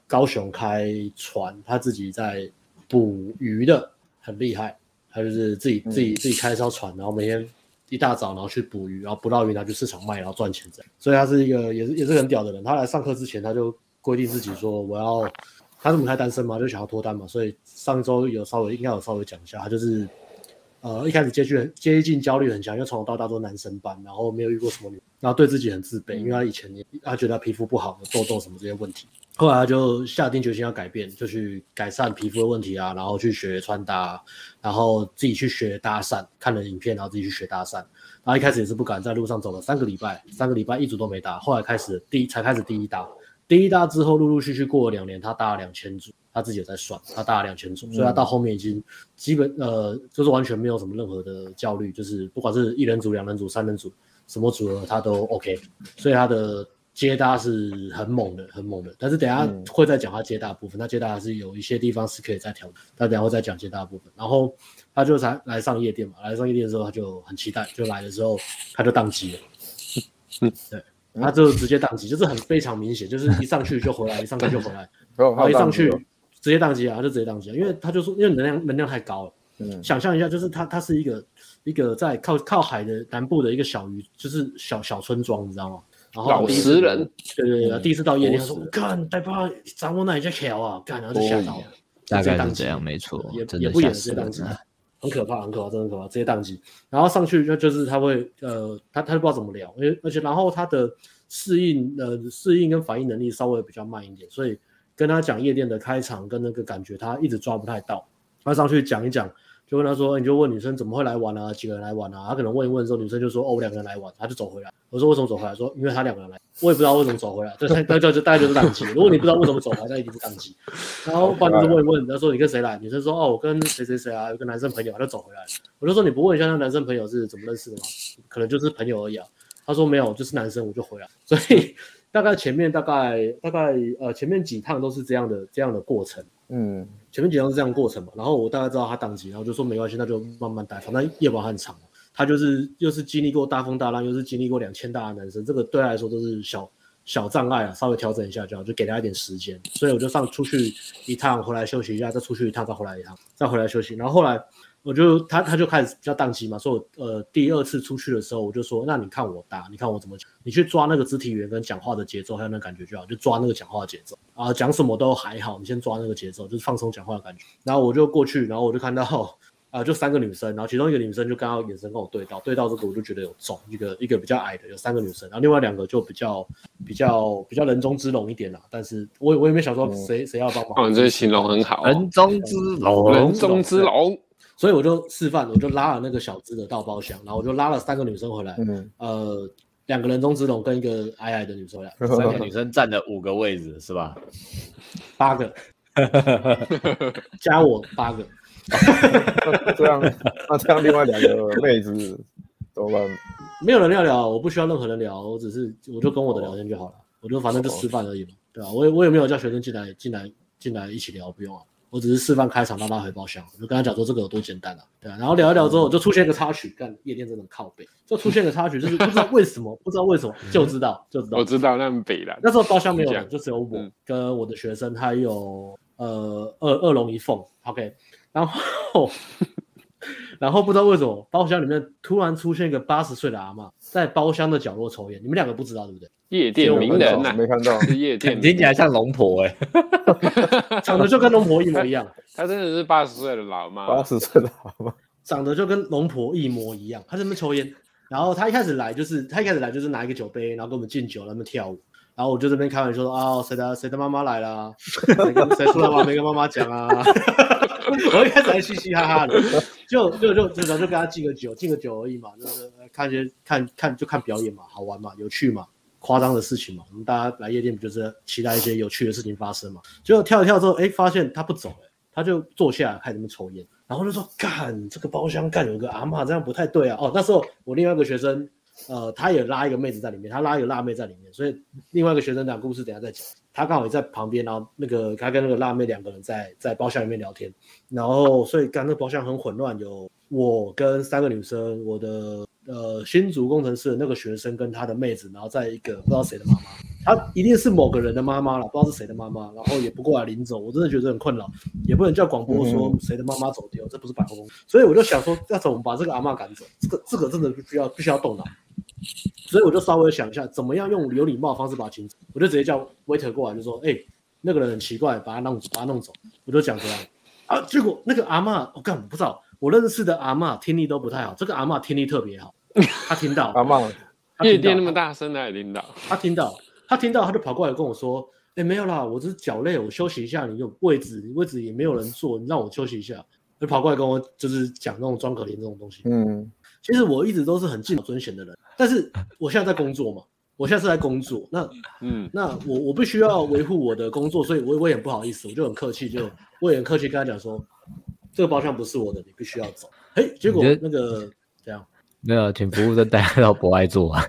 高雄开船，他自己在捕鱼的，很厉害。他就是自己自己自己开一艘船，然后每天。一大早，然后去捕鱼，然后捕到鱼拿去市场卖，然后赚钱这样。所以他是一个也是也是很屌的人。他来上课之前，他就规定自己说，我要他是母胎单身嘛，就想要脱单嘛。所以上周有稍微应该有稍微讲一下，他就是呃一开始接近接近焦虑很强，因为从小到大都男生班，然后没有遇过什么女，然后对自己很自卑，因为他以前也他觉得他皮肤不好，有痘痘什么这些问题。后来他就下定决心要改变，就去改善皮肤的问题啊，然后去学穿搭，然后自己去学搭讪，看了影片，然后自己去学搭讪。然后一开始也是不敢，在路上走了三个礼拜，三个礼拜一组都没搭。后来开始第一才开始第一搭，第一搭之后陆陆续续过了两年，他搭了两千组，他自己也在算，他搭了两千组，所以他到后面已经基本呃就是完全没有什么任何的焦虑，就是不管是一人组、两人组、三人组，什么组合他都 OK，所以他的。接搭是很猛的，很猛的。但是等下会再讲他接搭部分，他、嗯、接搭还是有一些地方是可以再调的。他等下会再讲接搭部分。然后他就才来上夜店嘛，来上夜店的时候他就很期待，就来的时候他就宕机了。嗯，对，他就直接宕机，就是很非常明显，就是一上去就回来，一上去就回来，然后一上去直接宕机啊，就直接宕机啊，因为他就说，因为能量能量太高了。嗯，想象一下，就是他他是一个一个在靠靠海的南部的一个小渔，就是小小村庄，你知道吗？然后老实人，对对对，第一次到夜店，他说：“干，带爸掌握那一家桥啊？干，然后就吓到了，大概是这样，没错，也也不演直接宕机，很可怕，很可怕，真的很可怕，直接宕机。然后上去就就是他会呃，他他就不知道怎么聊，因为而且然后他的适应呃适应跟反应能力稍微比较慢一点，所以跟他讲夜店的开场跟那个感觉，他一直抓不太到。他上去讲一讲。”就问他说，你就问女生怎么会来玩啊？几个人来玩啊？他可能问一问之后，女生就说，哦，我两个人来玩，他就走回来。我说为什么走回来？说因为他两个人来，我也不知道为什么走回来。就大概就大概就是宕机。如果你不知道为什么走回来，那一定是宕机。然后不然就问一问，他说你跟谁来？女生说哦，我跟谁谁谁啊，有个男生朋友，他就走回来。我就说你不问一下那男生朋友是怎么认识的吗？可能就是朋友而已啊。他说没有，就是男生，我就回来。所以大概前面大概大概呃前面几趟都是这样的这样的过程。嗯。前面几趟是这样的过程嘛，然后我大概知道他档期，然后就说没关系，那就慢慢带，反正夜跑很长。他就是又是经历过大风大浪，又是经历过两千大的男生，这个对他来说都是小小障碍啊，稍微调整一下就好，就给他一点时间。所以我就上出去一趟，回来休息一下，再出去一趟，再回来一趟，再回来休息。然后后来。我就他他就开始比较宕机嘛，所以我呃第二次出去的时候，我就说，那你看我搭，你看我怎么讲，你去抓那个肢体语言跟讲话的节奏，还有那个感觉就好，就抓那个讲话的节奏啊，讲什么都还好，你先抓那个节奏，就是放松讲话的感觉。然后我就过去，然后我就看到啊、呃，就三个女生，然后其中一个女生就刚好眼神跟我对到，对到这个我就觉得有中，一个一个比较矮的有三个女生，然后另外两个就比较比较比较人中之龙一点啦，但是我我也没想说谁谁、嗯、要帮忙。哦，这形容很好，人中之龙，人中之龙。所以我就示范，我就拉了那个小资的到包厢，然后我就拉了三个女生回来，嗯、呃，两个人中之龙跟一个矮矮的女生回来，三个女生占了五个位置是吧？八个，加我八个，这样那这样另外两个妹子怎么办？没有人要聊，我不需要任何人聊，我只是我就跟我的聊天就好了，我就反正就示范而已嘛。对吧？我也我也没有叫学生进来进来进来一起聊，不用啊。我只是示范开场，让他回包厢，我就跟他讲说这个有多简单啊，对啊。然后聊一聊之后，就出现一个插曲，干夜店真的靠北，就出现个插曲，就是不知道为什么，不知道为什么，就知道就知道。我知道那么北了。那时候包厢没有人，就只有我跟我的学生，还有呃二二龙一凤，OK。然后 然后不知道为什么包厢里面突然出现一个八十岁的阿妈，在包厢的角落抽烟，你们两个不知道对不对？夜店名人没看到，是 夜店，听起来像龙婆哎，长得就跟龙婆一模一样。她真的是八十岁的老妈，八十岁的老妈，长得就跟龙婆一模一样。她在那边抽烟，然后她一开始来就是她一开始来就是拿一个酒杯，然后跟我们敬酒，在那边跳舞。然后我就这边开玩笑说啊，谁的谁的妈妈来了？谁跟谁出来玩没跟妈妈讲啊？我一开始还嘻嘻哈哈的，就就就就就跟他敬个酒，敬个酒而已嘛，就是看些看看就看表演嘛，好玩嘛，有趣嘛。夸张的事情嘛，我们大家来夜店不就是期待一些有趣的事情发生嘛？结果跳一跳之后，哎，发现他不走了，他就坐下来开始抽烟，然后就说：“干这个包厢干有个阿嬷，这样不太对啊！”哦，那时候我另外一个学生，呃，他也拉一个妹子在里面，他拉一个辣妹在里面，所以另外一个学生讲故事，等下再讲。他刚好也在旁边，然后那个他跟那个辣妹两个人在在包厢里面聊天，然后所以刚那个包厢很混乱，有我跟三个女生，我的。呃，新竹工程师的那个学生跟他的妹子，然后在一个不知道谁的妈妈，他一定是某个人的妈妈了，不知道是谁的妈妈，然后也不过来领走，我真的觉得很困扰，也不能叫广播说谁的妈妈走丢，这不是百货公司，所以我就想说，要怎么把这个阿嬷赶走？这个这个真的必须要必须要动脑，所以我就稍微想一下，怎么样用有礼貌的方式把他请走，我就直接叫 waiter 过来，就说，哎、那个人很奇怪，把他弄把他弄走，我就讲这样，啊，结果那个阿嬷，我干我不知道，我认识的阿嬷听力都不太好，这个阿嬷听力特别好。他听到阿嬷，夜店那么大声，他也听到。他听到，他听到，他就跑过来跟我说：“哎，没有啦，我只是脚累，我休息一下。你有位置，位置也没有人坐，你让我休息一下。”就跑过来跟我就是讲那种装可怜这种东西。嗯，其实我一直都是很敬老尊贤的人，但是我现在在工作嘛，我现在是在工作。那嗯，那我我必须要维护我的工作，所以我我也很不好意思，我就很客气，就我也很客气跟他讲说，这个包厢不是我的，你必须要走。哎，结果那个这样。没有，请服务生带他到博爱做啊！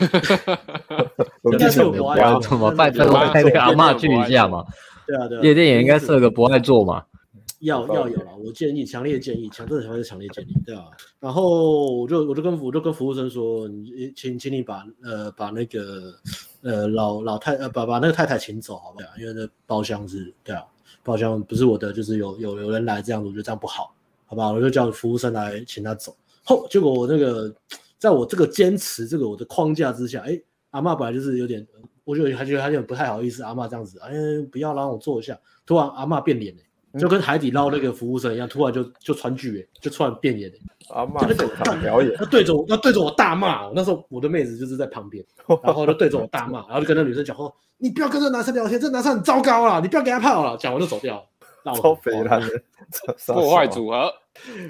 应该是有博爱座，怎么办？带那个阿妈去一下嘛。对啊，对啊。夜店也应该设个博爱做嘛。要要有了，我建议，强烈建议，强真的强烈强烈建议，对啊。然后我就我就跟我就跟服务生说，你请请你把呃把那个呃老老太呃把把那个太太请走，好不好？因为那包厢是，对啊，包厢不是我的，就是有有有人来这样子，我觉得这样不好，好不好？我就叫服务生来请他走。后结果我那个，在我这个坚持这个我的框架之下，哎，阿嬷本来就是有点，我就还觉得还有点不太好意思，阿嬷这样子，哎，不要让我坐一下。突然阿嬷变脸了，就跟海底捞那个服务生一样，突然就就川剧哎，就突然变脸了。阿嬷现场表演，他对着我，他对着我大骂。那时候我的妹子就是在旁边，然后就对着我大骂，然后就跟那女生讲说：“你不要跟这男生聊天，这男生很糟糕啦，你不要给他泡了。”讲完就走掉了，超肥男的 破坏组合。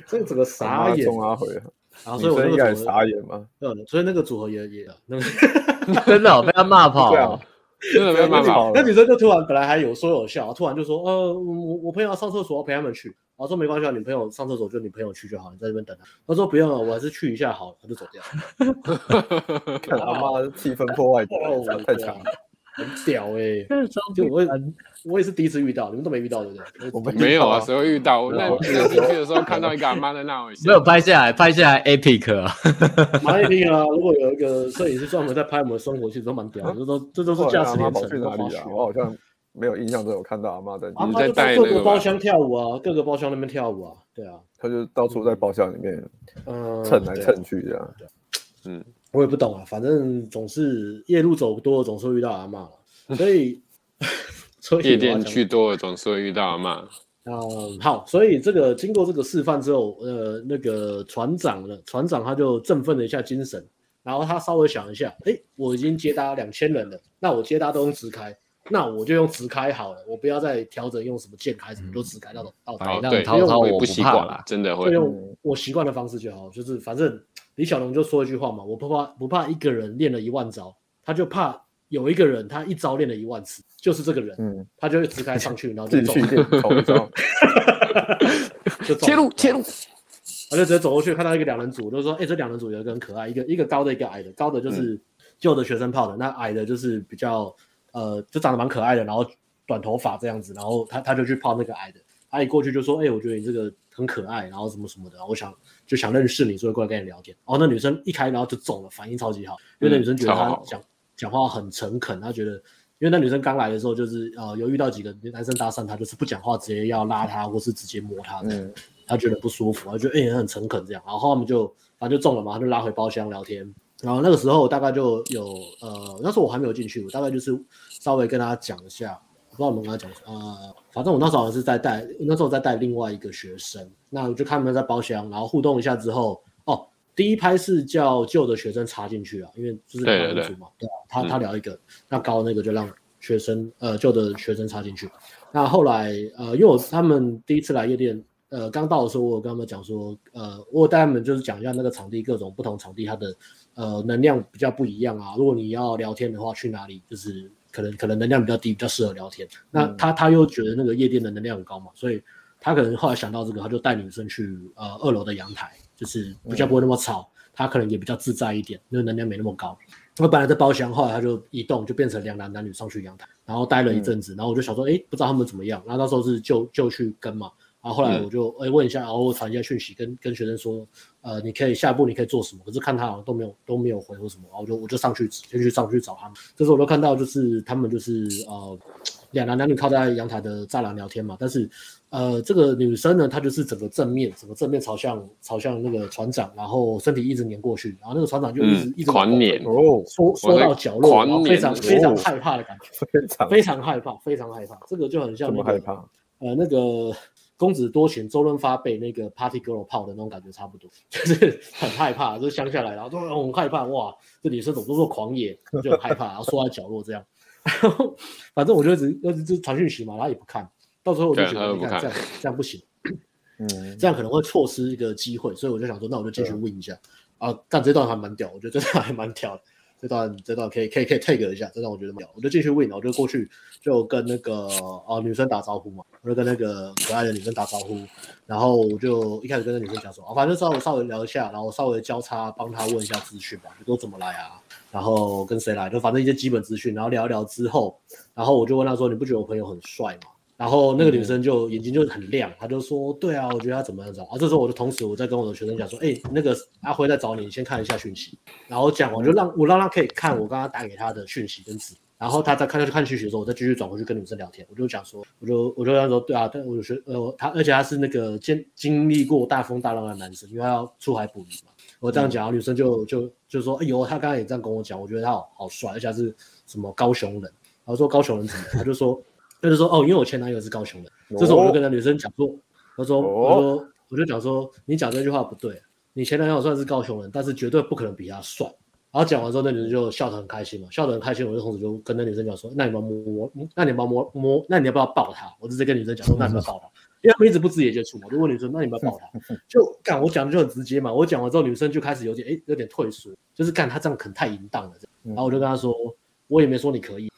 这个整个傻眼，然后所以我那个傻眼嘛，嗯，所以那个组合也也 那个真的被他骂跑了，真的没有办法。那女生就突然本来还有说有笑，突然就说，呃，我我朋友要上厕所，我陪他们去。然后说没关系，啊女朋友上厕所就女朋友去就好，你在这边等他。他说不用了，我还是去一下好，他就走掉了。看他妈气氛破坏，太强了。很屌哎、欸！就我也我也是第一次遇到，你们都没遇到对不对？没有啊，谁会遇到？我那进去的时候看到一个阿妈在那，没有拍下来，拍下来 epic 啊，蛮 epic 啊！如果有一个摄影师专门在拍我们的生活，其实都蛮屌的。这都这都是驾驶连城。去哪里啊？我好像没有印象中有看到阿妈在。阿妈在各个包厢跳舞啊，各个包厢那边跳舞啊，对啊。他就到处在包厢里面，嗯，蹭来蹭去这样。嗯。我也不懂啊，反正总是夜路走多了，总是会遇到阿嬷，所以，所以夜店去多了，总是会遇到阿嬷。嗯，好，所以这个经过这个示范之后，呃，那个船长呢，船长他就振奋了一下精神，然后他稍微想一下，哎，我已经接搭两千人了，那我接搭都用直开，那我就用直开好了，我不要再调整用什么键开什么，都直开那种。哦，对，因为我不习惯了，真的会用我习惯的方式就好，就是反正。李小龙就说一句话嘛，我不怕不怕一个人练了一万招，他就怕有一个人他一招练了一万次，就是这个人，嗯，他就会直开上去，然后就走，就切入 切入，他就直接走过去，看到一个两人组，就说，哎、欸，这两人组有一个很可爱，一个一个高的，一个矮的，高的就是旧的学生泡的，那矮的就是比较呃，就长得蛮可爱的，然后短头发这样子，然后他他就去泡那个矮的，他一过去就说，哎、欸，我觉得你这个很可爱，然后什么什么的，我想就想认识你，所以过来跟你聊天。然后那女生一开，然后就中了，反应超级好，因为那女生觉得他讲讲话很诚恳，她觉得，因为那女生刚来的时候就是呃有遇到几个男生搭讪她，就是不讲话，直接要拉她或是直接摸她的，嗯、她觉得不舒服，她觉得哎、欸、很诚恳这样，然后他们就反正就中了嘛，他就拉回包厢聊天。然后那个时候大概就有呃，那时候我还没有进去，我大概就是稍微跟大家讲一下，不知道我们跟他讲呃，反正我那时候好像是在带，那时候在带另外一个学生，那我就看他们在包厢，然后互动一下之后，哦，第一拍是叫旧的学生插进去啊，因为就是两个组嘛，对，他他聊一个，嗯、那高那个就让学生呃旧的学生插进去，那后来呃，因为我他们第一次来夜店。呃，刚到的时候，我有跟他们讲说，呃，我带他们就是讲一下那个场地，各种不同场地它的呃能量比较不一样啊。如果你要聊天的话，去哪里就是可能可能能量比较低，比较适合聊天。那他他又觉得那个夜店的能量很高嘛，所以他可能后来想到这个，他就带女生去呃二楼的阳台，就是比较不会那么吵，他可能也比较自在一点，因为能量没那么高。我本来在包厢，后来他就移动，就变成两男男女上去阳台，然后待了一阵子，然后我就想说，哎，不知道他们怎么样。然后到时候是就就去跟嘛。然后后来我就哎问一下，然后传一下讯息跟跟学生说，呃，你可以下一步你可以做什么？可是看他好像都没有都没有回或什么，然后我就我就上去先去上去找他们。这时候我都看到就是他们就是呃两男两女靠在阳台的栅栏聊天嘛，但是呃这个女生呢，她就是整个正面整个正面朝向朝向那个船长，然后身体一直黏过去，然后那个船长就一直、嗯、一直狂黏哦缩缩到角落，然后非常非常害怕的感觉，非常非常害怕非常害怕，这个就很像那个害怕呃那个。公子多情，周润发被那个 Party Girl 泡的那种感觉差不多，就是很害怕，就乡下来，然后说很害怕，哇，这女生怎么都说狂野，就很害怕，然后缩在角落这样。然后反正我就一直一直传讯息嘛，他也不看，到时候我就觉得你看这样这样不行，嗯，这样可能会错失一个机会，所以我就想说，那我就进去问一下啊。但这段还蛮屌，我觉得这段还蛮屌的。这段这段可以可以可以 take 一下，这段我觉得蛮屌，我就继续问我就过去就跟那个啊女生打招呼嘛，我就跟那个可爱的女生打招呼，然后我就一开始跟那女生讲说，啊，反正稍微稍微聊一下，然后稍微交叉帮她问一下资讯吧，就都怎么来啊，然后跟谁来，就反正一些基本资讯，然后聊一聊之后，然后我就问她说，你不觉得我朋友很帅吗？然后那个女生就眼睛就很亮，她就说：“对啊，我觉得他怎么样找啊？”这时候我就同时我在跟我的学生讲说：“哎，那个阿辉在找你，你先看一下讯息。”然后讲完就让我让他可以看我刚刚打给他的讯息跟字。然后他再看下去看讯息的时候，我再继续转回去跟女生聊天。我就讲说，我就我就跟他说：“对啊，但我学呃他，而且他是那个经经历过大风大浪的男生，因为他要出海捕鱼嘛。”我这样讲，女生就就就说：“哎呦，他刚刚也这样跟我讲，我觉得他好好帅，而且他是什么高雄人。”然后说高雄人怎么？他就说。他就说哦，因为我前男友是高雄人。哦、这时候我就跟那女生讲说，他说，哦、我说，我就讲说，你讲这句话不对，你前男友算是高雄人，但是绝对不可能比他帅。然后讲完之后，那女生就笑得很开心嘛，笑得很开心。我就同时就跟那女生讲说，那你要摸摸，那你要摸摸摸，那你要不要抱他？我直接跟女生讲说，那你要抱他？因为他们一直不直接接触嘛，我就问女生，那你要不要抱他？就干，我讲的就很直接嘛。我讲完之后，女生就开始有点哎，有点退缩，就是干他这样可能太淫荡了。然后我就跟他说，我也没说你可以。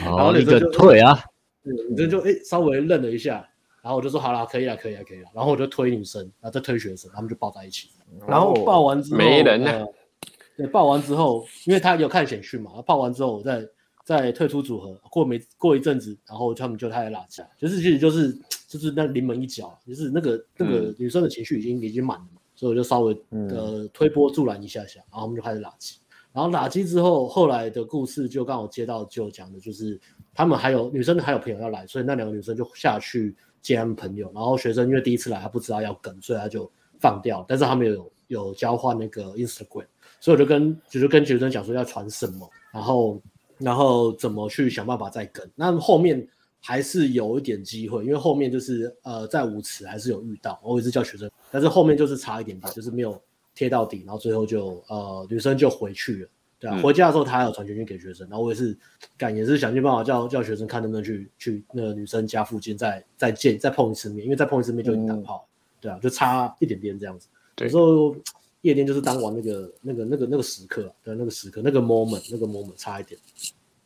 然后女生就退啊。女生就哎、欸、稍微愣了一下，然后我就说好了，可以了，可以了，可以了。然后我就推女生，然后再推学生，他们就抱在一起。然后抱完之后，没人呢、呃。对，抱完之后，因为他有看显讯嘛，抱完之后我再再退出组合。过没过一阵子，然后他们就开始拉架，就是其实就是就是那临门一脚，就是那个那个女生的情绪已经、嗯、已经满了嘛，所以我就稍微呃推波助澜一下下，然后他们就开始拉架。然后打击之后，后来的故事就刚好接到就讲的，就是他们还有女生还有朋友要来，所以那两个女生就下去接他们朋友。然后学生因为第一次来，他不知道要跟，所以他就放掉。但是他们有有交换那个 Instagram，所以我就跟就是跟学生讲说要传什么，然后然后怎么去想办法再跟。那后面还是有一点机会，因为后面就是呃在舞池还是有遇到，我也是叫学生，但是后面就是差一点点，就是没有。贴到底，然后最后就呃女生就回去了，对啊，嗯、回家的时候他还有传简讯给学生，然后我也是赶也是想尽办法叫叫学生看能不能去去那个女生家附近再再见再碰一次面，因为再碰一次面就已经打炮，嗯、对啊，就差一点点这样子。对有时候夜店就是当晚那个那个那个那个时刻，对，那个时刻那个 moment 那个 moment 差一点，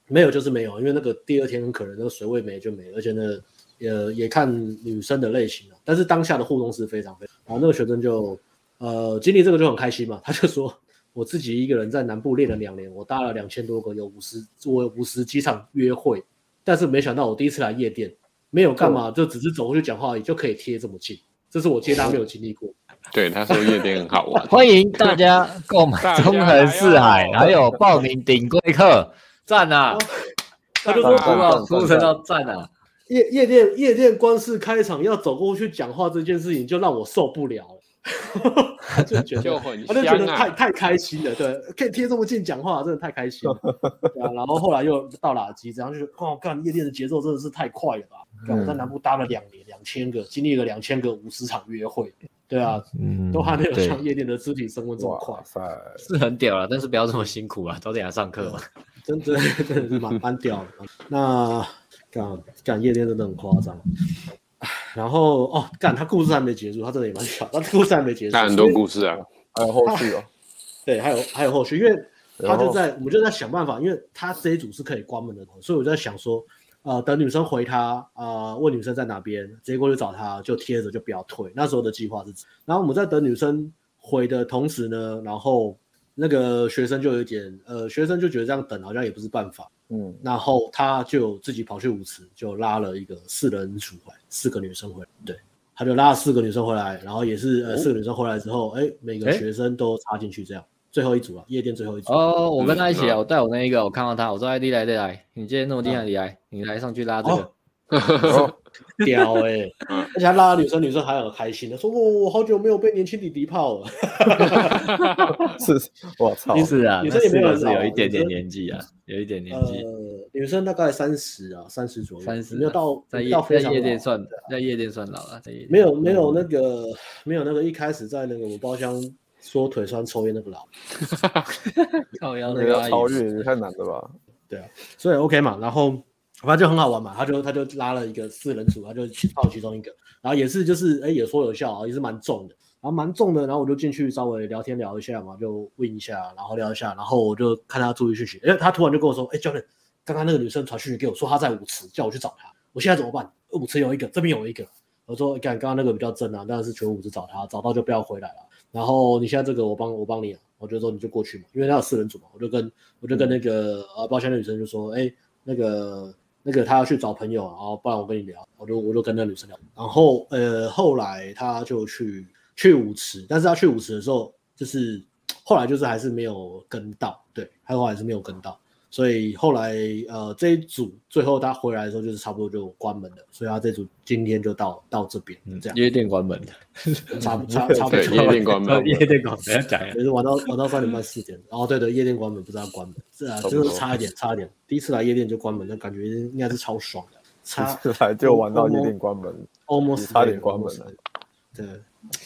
没有就是没有，因为那个第二天很可能那个水位没就没，而且呢也也看女生的类型了，但是当下的互动是非常非常，然后那个学生就。呃，经历这个就很开心嘛，他就说，我我自己一个人在南部练了两年，我搭了两千多个，有五十我有五十几场约会，但是没想到我第一次来夜店，没有干嘛，就只是走过去讲话而已，就可以贴这么近，这是我接单没有经历过。对，他说夜店很好玩，欢迎大家购买中横四海，还有报名顶规客，赞啊！他就说不要出成到赞啊！夜夜店夜店光是开场要走过去讲话这件事情，就让我受不了了，就觉得就很他就觉得太太开心了，对，可以贴这么近讲话，真的太开心了。对啊，然后后来又到垃圾，然后就哦，干夜店的节奏真的是太快了吧！我在南部搭了两年，两千个，经历了两千个五十场约会。对啊，嗯，都还没有像夜店的肢体升温这么快，是很屌了，但是不要这么辛苦啊，早点来上课嘛，真的真的是蛮蛮屌的。那干干夜店真的很夸张，然后哦干他故事还没结束，他真的也蛮巧，他故事还没结束，他很多故事啊，还有后续哦，对，还有还有后续，因为他就在我们就在想办法，因为他这一组是可以关门的，所以我就在想说。呃，等女生回他，呃，问女生在哪边，直接过去找他，就贴着就不要退。那时候的计划是，然后我们在等女生回的同时呢，然后那个学生就有点，呃，学生就觉得这样等好像也不是办法，嗯，然后他就自己跑去舞池，就拉了一个四人组回来，四个女生回来，对，他就拉了四个女生回来，然后也是呃四个女生回来之后，哎，每个学生都插进去这样。最后一组啊，夜店最后一组。哦，我跟他一起啊，我带我那一个，我看到他，我说 ID 来，来，你今天那么厉害，你来，你来上去拉这个，屌哎，而且他拉女生，女生还很开心的说，我我好久没有被年轻弟弟泡了，是，我操，其实啊，女生也没有是有一点点年纪啊，有一点年纪，呃，女生大概三十啊，三十左右，三十没有到在夜在夜店算的，在夜店算老了，在夜店没有没有那个没有那个一开始在那个我包厢。说腿酸抽烟那个老，靠腰那个超越也太难了吧？对啊，所以 OK 嘛，然后反正就很好玩嘛，他就他就拉了一个四人组，他就去泡其中一个，然后也是就是哎也说有效啊，也是蛮重的，然后蛮重的，然后我就进去稍微聊天聊一下嘛，就问一下，然后聊一下，然后我就看他注意讯息，哎他突然就跟我说，哎教练，刚刚那个女生传讯息给我说她在舞池，叫我去找她，我现在怎么办？舞池有一个，这边有一个，我说干刚刚那个比较正啊，当然是全舞池找她，找到就不要回来了。然后你现在这个我帮我帮你啊，我就说你就过去嘛，因为他有四人组嘛，我就跟我就跟那个呃包厢的女生就说，哎，那个那个他要去找朋友，然后不然我跟你聊，我就我就跟那女生聊，然后呃后来他就去去舞池，但是他去舞池的时候，就是后来就是还是没有跟到，对，他后来还是没有跟到。所以后来，呃，这一组最后他回来的时候，就是差不多就关门了。所以他这组今天就到到这边，这样。夜店关门 的，差不差差不多。夜店关门，夜店关门，不要讲。也是玩到玩到三点半四点。哦，对对，夜店关门不知道关门，是啊，就是差一点，差一点。第一次来夜店就关门，那感觉应该是超爽的。差来就玩到夜店关门，almost 差点关门了。对，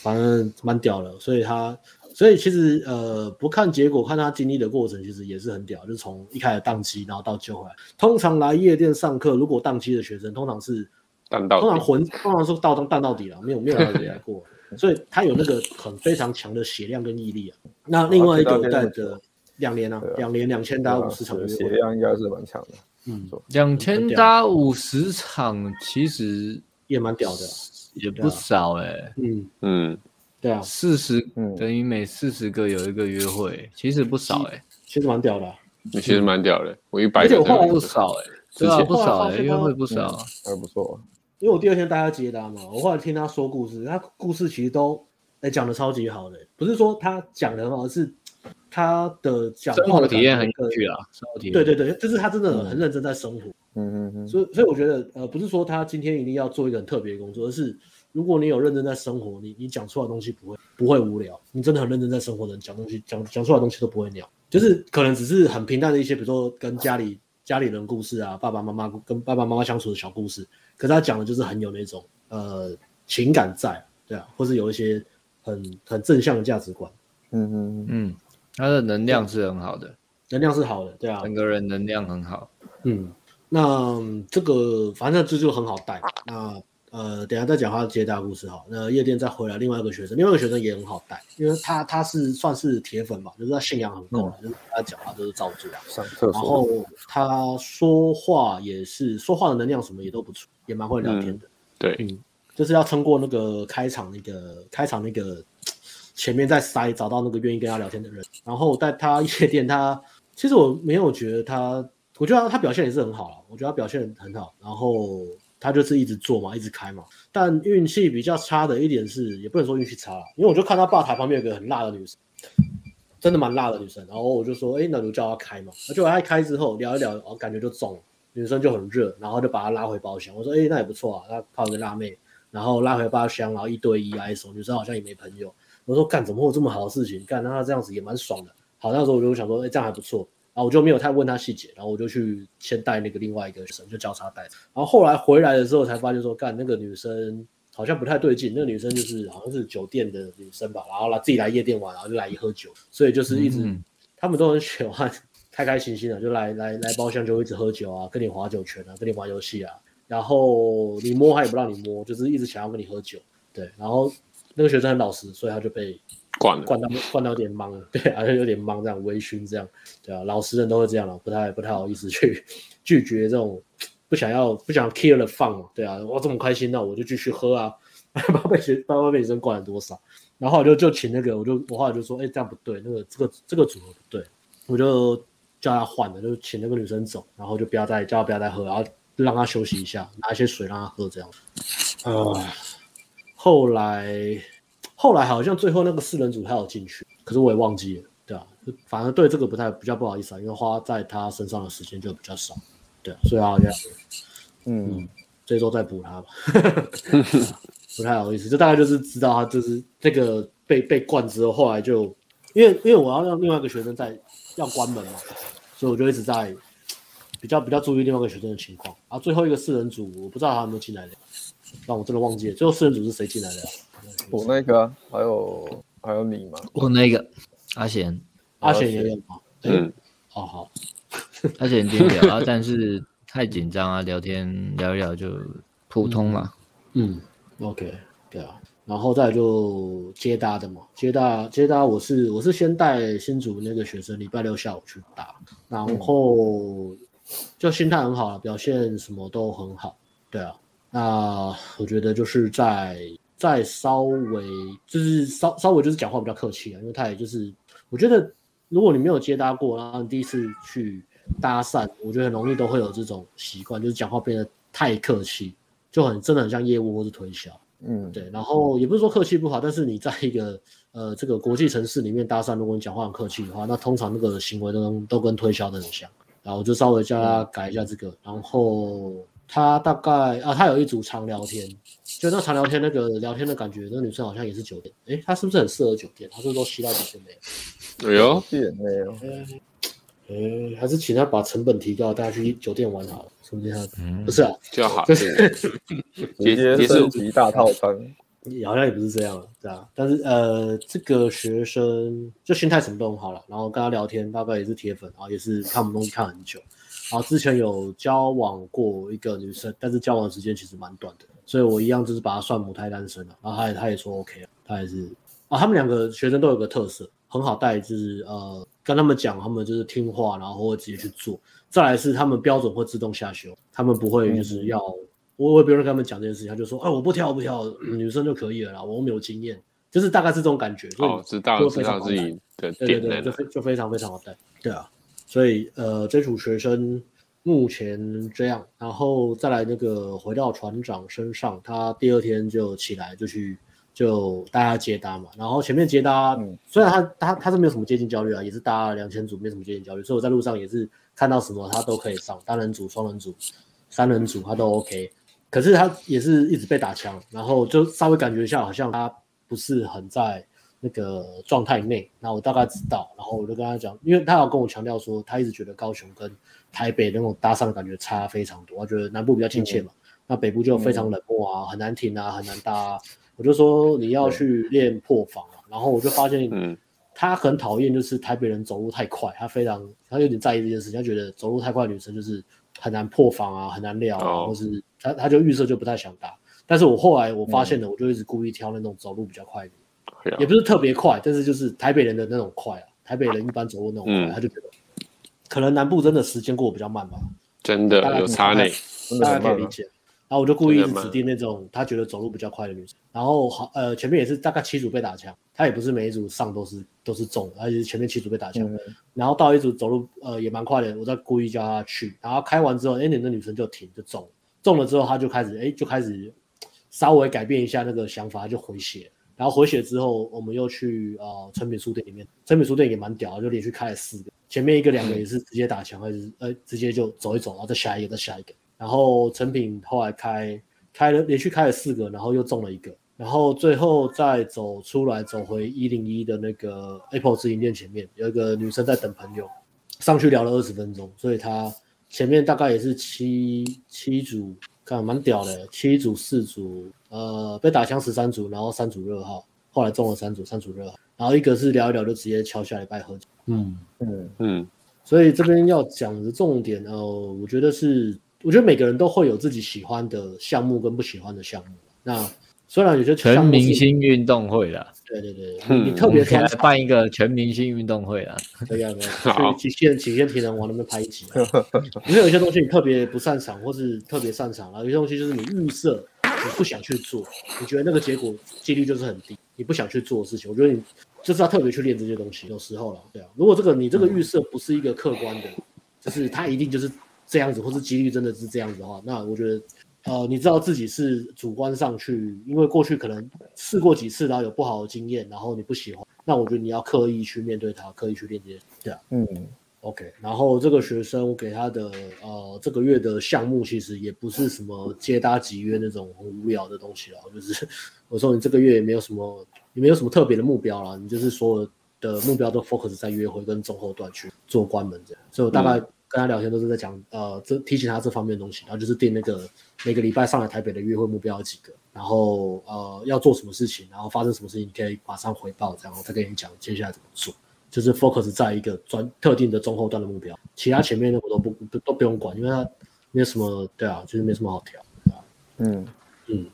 反正蛮屌的，所以他。所以其实呃，不看结果，看他经历的过程，其实也是很屌。就是从一开始当机，然后到救回来。通常来夜店上课，如果当机的学生，通常是当到，通常魂，通常是到当当到底了，没有没有人来过。所以他有那个很非常强的血量跟毅力啊。那另外一个带着两年啊，两年两千打五十场，血量应该是蛮强的。嗯，两千打五十场其实也蛮屌的，也不少哎。嗯嗯。对啊，四十嗯等于每四十个有一个约会，其实不少哎，其实蛮屌的，其实蛮屌的。我一百个不少哎，对啊，不少哎，约会不少，还不错。因为我第二天带他接单嘛，我后来听他说故事，他故事其实都哎讲的超级好的，不是说他讲的很好，而是他的讲生活体验很有趣啊，生活体验。对对对，就是他真的很认真在生活。嗯嗯嗯。所以所以我觉得呃，不是说他今天一定要做一个很特别的工作，而是。如果你有认真在生活，你你讲出来的东西不会不会无聊。你真的很认真在生活的人讲东西，讲讲出来的东西都不会鸟。就是可能只是很平淡的一些，比如说跟家里家里人故事啊，爸爸妈妈跟爸爸妈妈相处的小故事。可是他讲的就是很有那种呃情感在，对啊，或是有一些很很正向的价值观。嗯嗯嗯，他的能量是很好的，能量是好的，对啊，整个人能量很好。嗯，那这个反正这就很好带。那。呃，等下再讲他的接搭故事哈。那夜店再回来，另外一个学生，另外一个学生也很好带，因为他他是算是铁粉吧，就是他信仰很够，嗯、就是他讲话都是照做。上厕所。然后他说话也是说话的能量什么也都不错，也蛮会聊天的。嗯、对，嗯，就是要撑过那个开场那个开场那个前面再塞，找到那个愿意跟他聊天的人。然后在他夜店，他其实我没有觉得他，我觉得他表现也是很好了，我觉得他表现很好。然后他就是一直做嘛，一直开嘛。但运气比较差的一点是，也不能说运气差了，因为我就看他吧台旁边有个很辣的女生，真的蛮辣的女生。然后我就说，哎，那就叫她开嘛。而且我一开之后聊一聊，感觉就中了，女生就很热，然后就把她拉回包厢。我说，哎，那也不错啊，他泡个辣妹。然后拉回包厢，然后一对一挨手，女生好像也没朋友。我说干，怎么会有这么好的事情？干，那他这样子也蛮爽的。好，那时候我就想说，哎，这样还不错。然后我就没有太问他细节，然后我就去先带那个另外一个学生，就交叉带。然后后来回来的时候才发现说，干那个女生好像不太对劲。那个女生就是好像是酒店的女生吧，然后来自己来夜店玩，然后就来一喝酒，所以就是一直、嗯、他们都很喜欢，开开心心的就来来来包厢就一直喝酒啊，跟你划酒拳啊，跟你玩游戏啊。然后你摸他也不让你摸，就是一直想要跟你喝酒，对。然后那个学生很老实，所以他就被灌到灌到有点懵，对，好像有点懵这样，微醺这样，对啊。老实人都会这样了，不太不太好意思去 拒绝这种不想要不想 kill 的放嘛对啊。我这么开心，那我就继续喝啊。不知道被学不知道被女生灌了多少，然后我就就请那个，我就我后来就说，哎，这样不对，那个这个这个组合不对，我就叫他换了，就请那个女生走，然后就不要再叫他不要再喝，然后。让他休息一下，拿一些水让他喝，这样。呃，后来后来好像最后那个四人组他有进去，可是我也忘记了，对啊，反而对这个不太比较不好意思啊，因为花在他身上的时间就比较少，对啊，所以好像嗯，嗯，这周再补他吧，不太好意思，就大概就是知道他就是这个被被灌之后，后来就因为因为我要让另外一个学生在要关门嘛，所以我就一直在。比较比较注意另外一个学生的情况啊，最后一个四人组我不知道他有没有进来的，但我真的忘记了最后四人组是谁进来的、啊？我那个、啊，还有还有你吗？我那个阿贤，阿贤也有吗？嗯，好好，阿贤进聊啊，但是太紧张啊，聊天聊一聊就普通嘛。嗯，嗯，OK，对啊，然后再就接搭的嘛，接搭接搭，我是我是先带新组那个学生礼拜六下午去打，然后。嗯就心态很好了，表现什么都很好，对啊。那我觉得就是在在稍微就是稍稍微就是讲话比较客气啊，因为他也就是我觉得如果你没有接搭过，然后你第一次去搭讪，我觉得很容易都会有这种习惯，就是讲话变得太客气，就很真的很像业务或是推销，嗯，对。然后也不是说客气不好，但是你在一个呃这个国际城市里面搭讪，如果你讲话很客气的话，那通常那个行为都都跟推销的很像。然后我就稍微叫他改一下这个，然后他大概啊，他有一组常聊天，就那常聊天那个聊天的感觉，那个女生好像也是酒店，诶，她是不是很适合酒店？她是不是都吸到酒店没有？没有，没有。诶，还是请他把成本提高，大家去酒店玩好了，是不是？嗯，不是啊，就好，就是 直接升级大套餐。好像也不是这样，对啊，但是呃，这个学生就心态什么都很好了，然后跟他聊天，大概也是铁粉，然后也是看我们东西看很久，然后之前有交往过一个女生，但是交往的时间其实蛮短的，所以我一样就是把她算母胎单身了，然后她也她也说 OK 啊，他也是啊，他们两个学生都有个特色，很好带，就是呃跟他们讲，他们就是听话，然后会直接去做，再来是他们标准会自动下修，他们不会就是要。嗯我也不用跟他们讲这件事情，他就说：“哎，我不挑，我不挑，女生就可以了啦。我没有经验，就是大概是这种感觉。哦，知道，知道自己的点，对对对，就非就非常非常好带。对啊，所以呃，这组学生目前这样，然后再来那个回到船长身上，他第二天就起来就去就大家接搭嘛。然后前面接搭，嗯、虽然他他他是没有什么接近焦虑啊，也是搭两千组，没什么接近焦虑，所以我在路上也是看到什么他都可以上，单人组、双人组、三人组他都 OK。可是他也是一直被打枪，然后就稍微感觉一下，好像他不是很在那个状态内。那我大概知道，然后我就跟他讲，因为他有跟我强调说，他一直觉得高雄跟台北那种搭讪的感觉差非常多，他觉得南部比较亲切嘛，嗯、那北部就非常冷漠啊，很难停啊，很难搭啊。我就说你要去练破防啊，然后我就发现，他很讨厌就是台北人走路太快，他非常他有点在意这件事情，他觉得走路太快的女生就是。很难破防啊，很难撩啊，oh. 或是他他就预设就不太想搭。但是我后来我发现了，我就一直故意挑那种走路比较快的，mm. 也不是特别快，但是就是台北人的那种快啊。台北人一般走路那种快，mm. 他就觉得可能南部真的时间过得比较慢吧。真的有差呢，大家可以理解。然后我就故意一直指定那种他觉得走路比较快的女生，然后好呃前面也是大概七组被打枪，他也不是每一组上都是都是中，而且是前面七组被打枪，嗯、然后到一组走路呃也蛮快的，我再故意叫他去，然后开完之后，哎，那女生就停就中，中了之后他就开始哎就开始稍微改变一下那个想法，就回血，然后回血之后我们又去呃诚品书店里面，诚品书店也蛮屌，就连续开了四个，前面一个两个也是直接打枪，还是呃直接就走一走，然后再下一个再下一个。然后成品后来开开了连续开了四个，然后又中了一个，然后最后再走出来走回一零一的那个 Apple 直营店前面，有一个女生在等朋友，上去聊了二十分钟，所以她前面大概也是七七组，看蛮屌的，七组四组，呃被打枪十三组，然后三组热号，后来中了三组，三组热号，然后一个是聊一聊就直接敲下来拜喝酒，嗯嗯嗯，所以这边要讲的重点呃，我觉得是。我觉得每个人都会有自己喜欢的项目跟不喜欢的项目。那虽然有些全明星运动会啦，对对对，嗯、你特别专来办一个全明星运动会啦，可以啊，可以极限极限体能王能不能拍一集？因为有些东西你特别不擅长，或是特别擅长，然后有些东西就是你预设你不想去做，你觉得那个结果几率就是很低，你不想去做的事情。我觉得你就是要特别去练这些东西。有时候了，对啊，如果这个你这个预设不是一个客观的，就是它一定就是。这样子，或是几率真的是这样子的话，那我觉得，呃，你知道自己是主观上去，因为过去可能试过几次，然后有不好的经验，然后你不喜欢，那我觉得你要刻意去面对它，刻意去练这些，对啊，嗯，OK。然后这个学生我给他的呃这个月的项目其实也不是什么接搭集约那种很无聊的东西了，就是 我说你这个月也没有什么，也没有什么特别的目标了，你就是所有的目标都 focus 在约会跟中后段去做关门这样，所以我大概。嗯跟他聊天都是在讲，呃，这提醒他这方面的东西，然后就是定那个每个礼拜上来台北的约会目标有几个，然后呃要做什么事情，然后发生什么事情，你可以马上回报，这样我再跟你讲接下来怎么做，就是 focus 在一个专特定的中后段的目标，其他前面的我都不都都不用管，因为它没有什么，对啊，就是没什么好调，对啊，嗯嗯，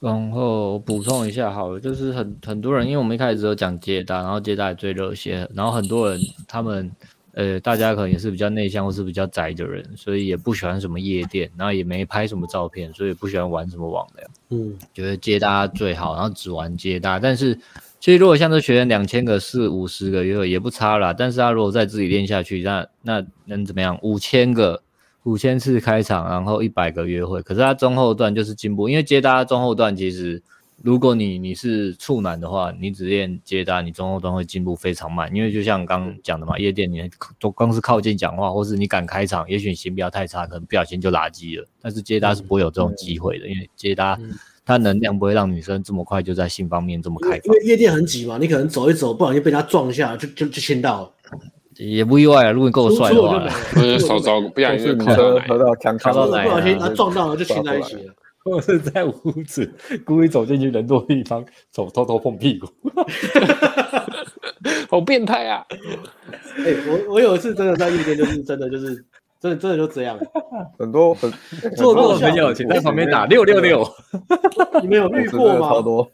然后补充一下好了，就是很很多人，因为我们一开始只有讲接搭，然后接搭也最热血，然后很多人他们。呃，大家可能也是比较内向或是比较宅的人，所以也不喜欢什么夜店，然后也没拍什么照片，所以也不喜欢玩什么网聊。嗯，觉得接搭最好，然后只玩接搭。但是其实如果像这学员两千个四五十个约会也不差啦。但是他如果再自己练下去，那那能怎么样？五千个五千次开场，然后一百个约会，可是他中后段就是进步，因为接搭中后段其实。如果你你是处男的话，你只练接搭，你中后段会进步非常慢，因为就像刚讲的嘛，夜店你都光是靠近讲话，或是你敢开场，也许你心不要太差，可能不小心就垃圾了。但是接搭是不会有这种机会的，因为接搭它能量不会让女生这么快就在性方面这么开放。因为夜店很挤嘛，你可能走一走，不小心被他撞一下，就就就亲到了，也不意外啊。如果你够帅的话，少少不小心靠到靠到强靠到不小心他撞到了就亲在一起了。或是在屋子故意走进去人多的地方，走偷偷碰屁股，好变态啊！哎、欸，我我有一次真的在夜店，就是真的就是真的真的就这样，很多很做过的朋友请在旁边打六六六，你们有遇过吗？超多，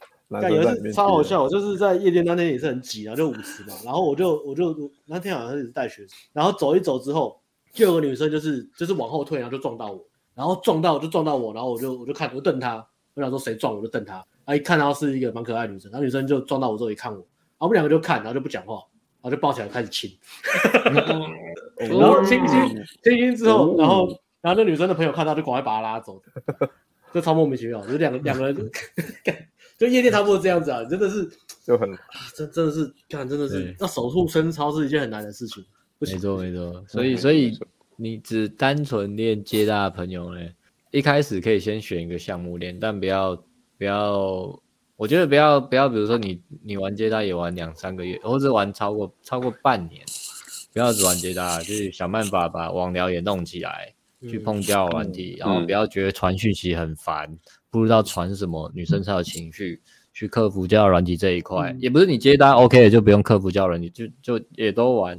超好笑，我就是在夜店那天也是很挤，然后就舞池嘛，然后我就我就那天好像是带学生，然后走一走之后，就有个女生就是就是往后退，然后就撞到我。然后撞到就撞到我，然后我就我就看我就瞪她，我想说谁撞我就瞪他，啊一看到是一个蛮可爱的女生，然后女生就撞到我之后一看我，然后我们两个就看，然后就不讲话，然后就抱起来开始亲，然后亲亲亲亲之后，然后然后那女生的朋友看到就赶快把她拉走，就超莫名其妙，就两个 两个人就，就夜店差不多这样子啊，真的是就很，真真的是看真的是要守护贞操是一件很难的事情，没错没错，所以所以。你只单纯练接大的朋友呢，一开始可以先选一个项目练，但不要不要，我觉得不要不要，比如说你你玩接待也玩两三个月，或者玩超过超过半年，不要只玩接搭，就是想办法把网聊也弄起来，嗯、去碰交友软体，然后不要觉得传讯息很烦，嗯、不知道传什么，女生才有情绪，去克服交友软体这一块，嗯、也不是你接单 OK 就不用克服交友软体，就就也都玩，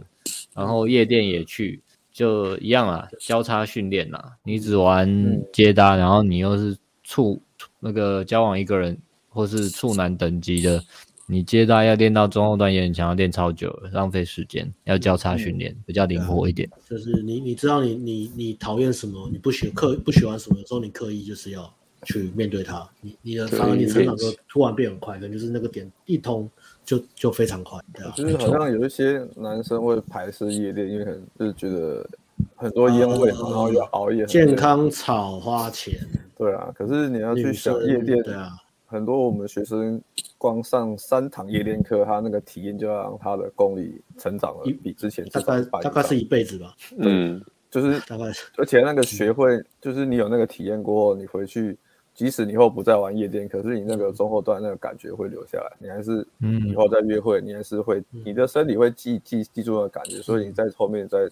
然后夜店也去。就一样啊，交叉训练呐。你只玩接单，嗯、然后你又是处那个交往一个人或是处男等级的，你接单要练到中后段也很强，要练超久，浪费时间，要交叉训练，比较灵活一点。就是你你知道你你你讨厌什么，你不喜刻不喜欢什么，有时候你刻意就是要去面对它，你你的反而你成长就突然变很快，可能就是那个点一通就就非常快，对啊。就是好像有一些男生会排斥夜店，因为可能就是觉得很多烟味，然后又熬夜，健康草花钱。对啊，可是你要去想夜店，对啊。很多我们学生光上三堂夜店课，他那个体验就要让他的功力成长了，比之前大概大概是一辈子吧。嗯，就是大概，而且那个学会，就是你有那个体验过后，你回去，即使你以后不再玩夜店，可是你那个中后段那个感觉会留下来，你还是以后再约会，你还是会，你的身体会记记记住那个感觉，所以你在后面在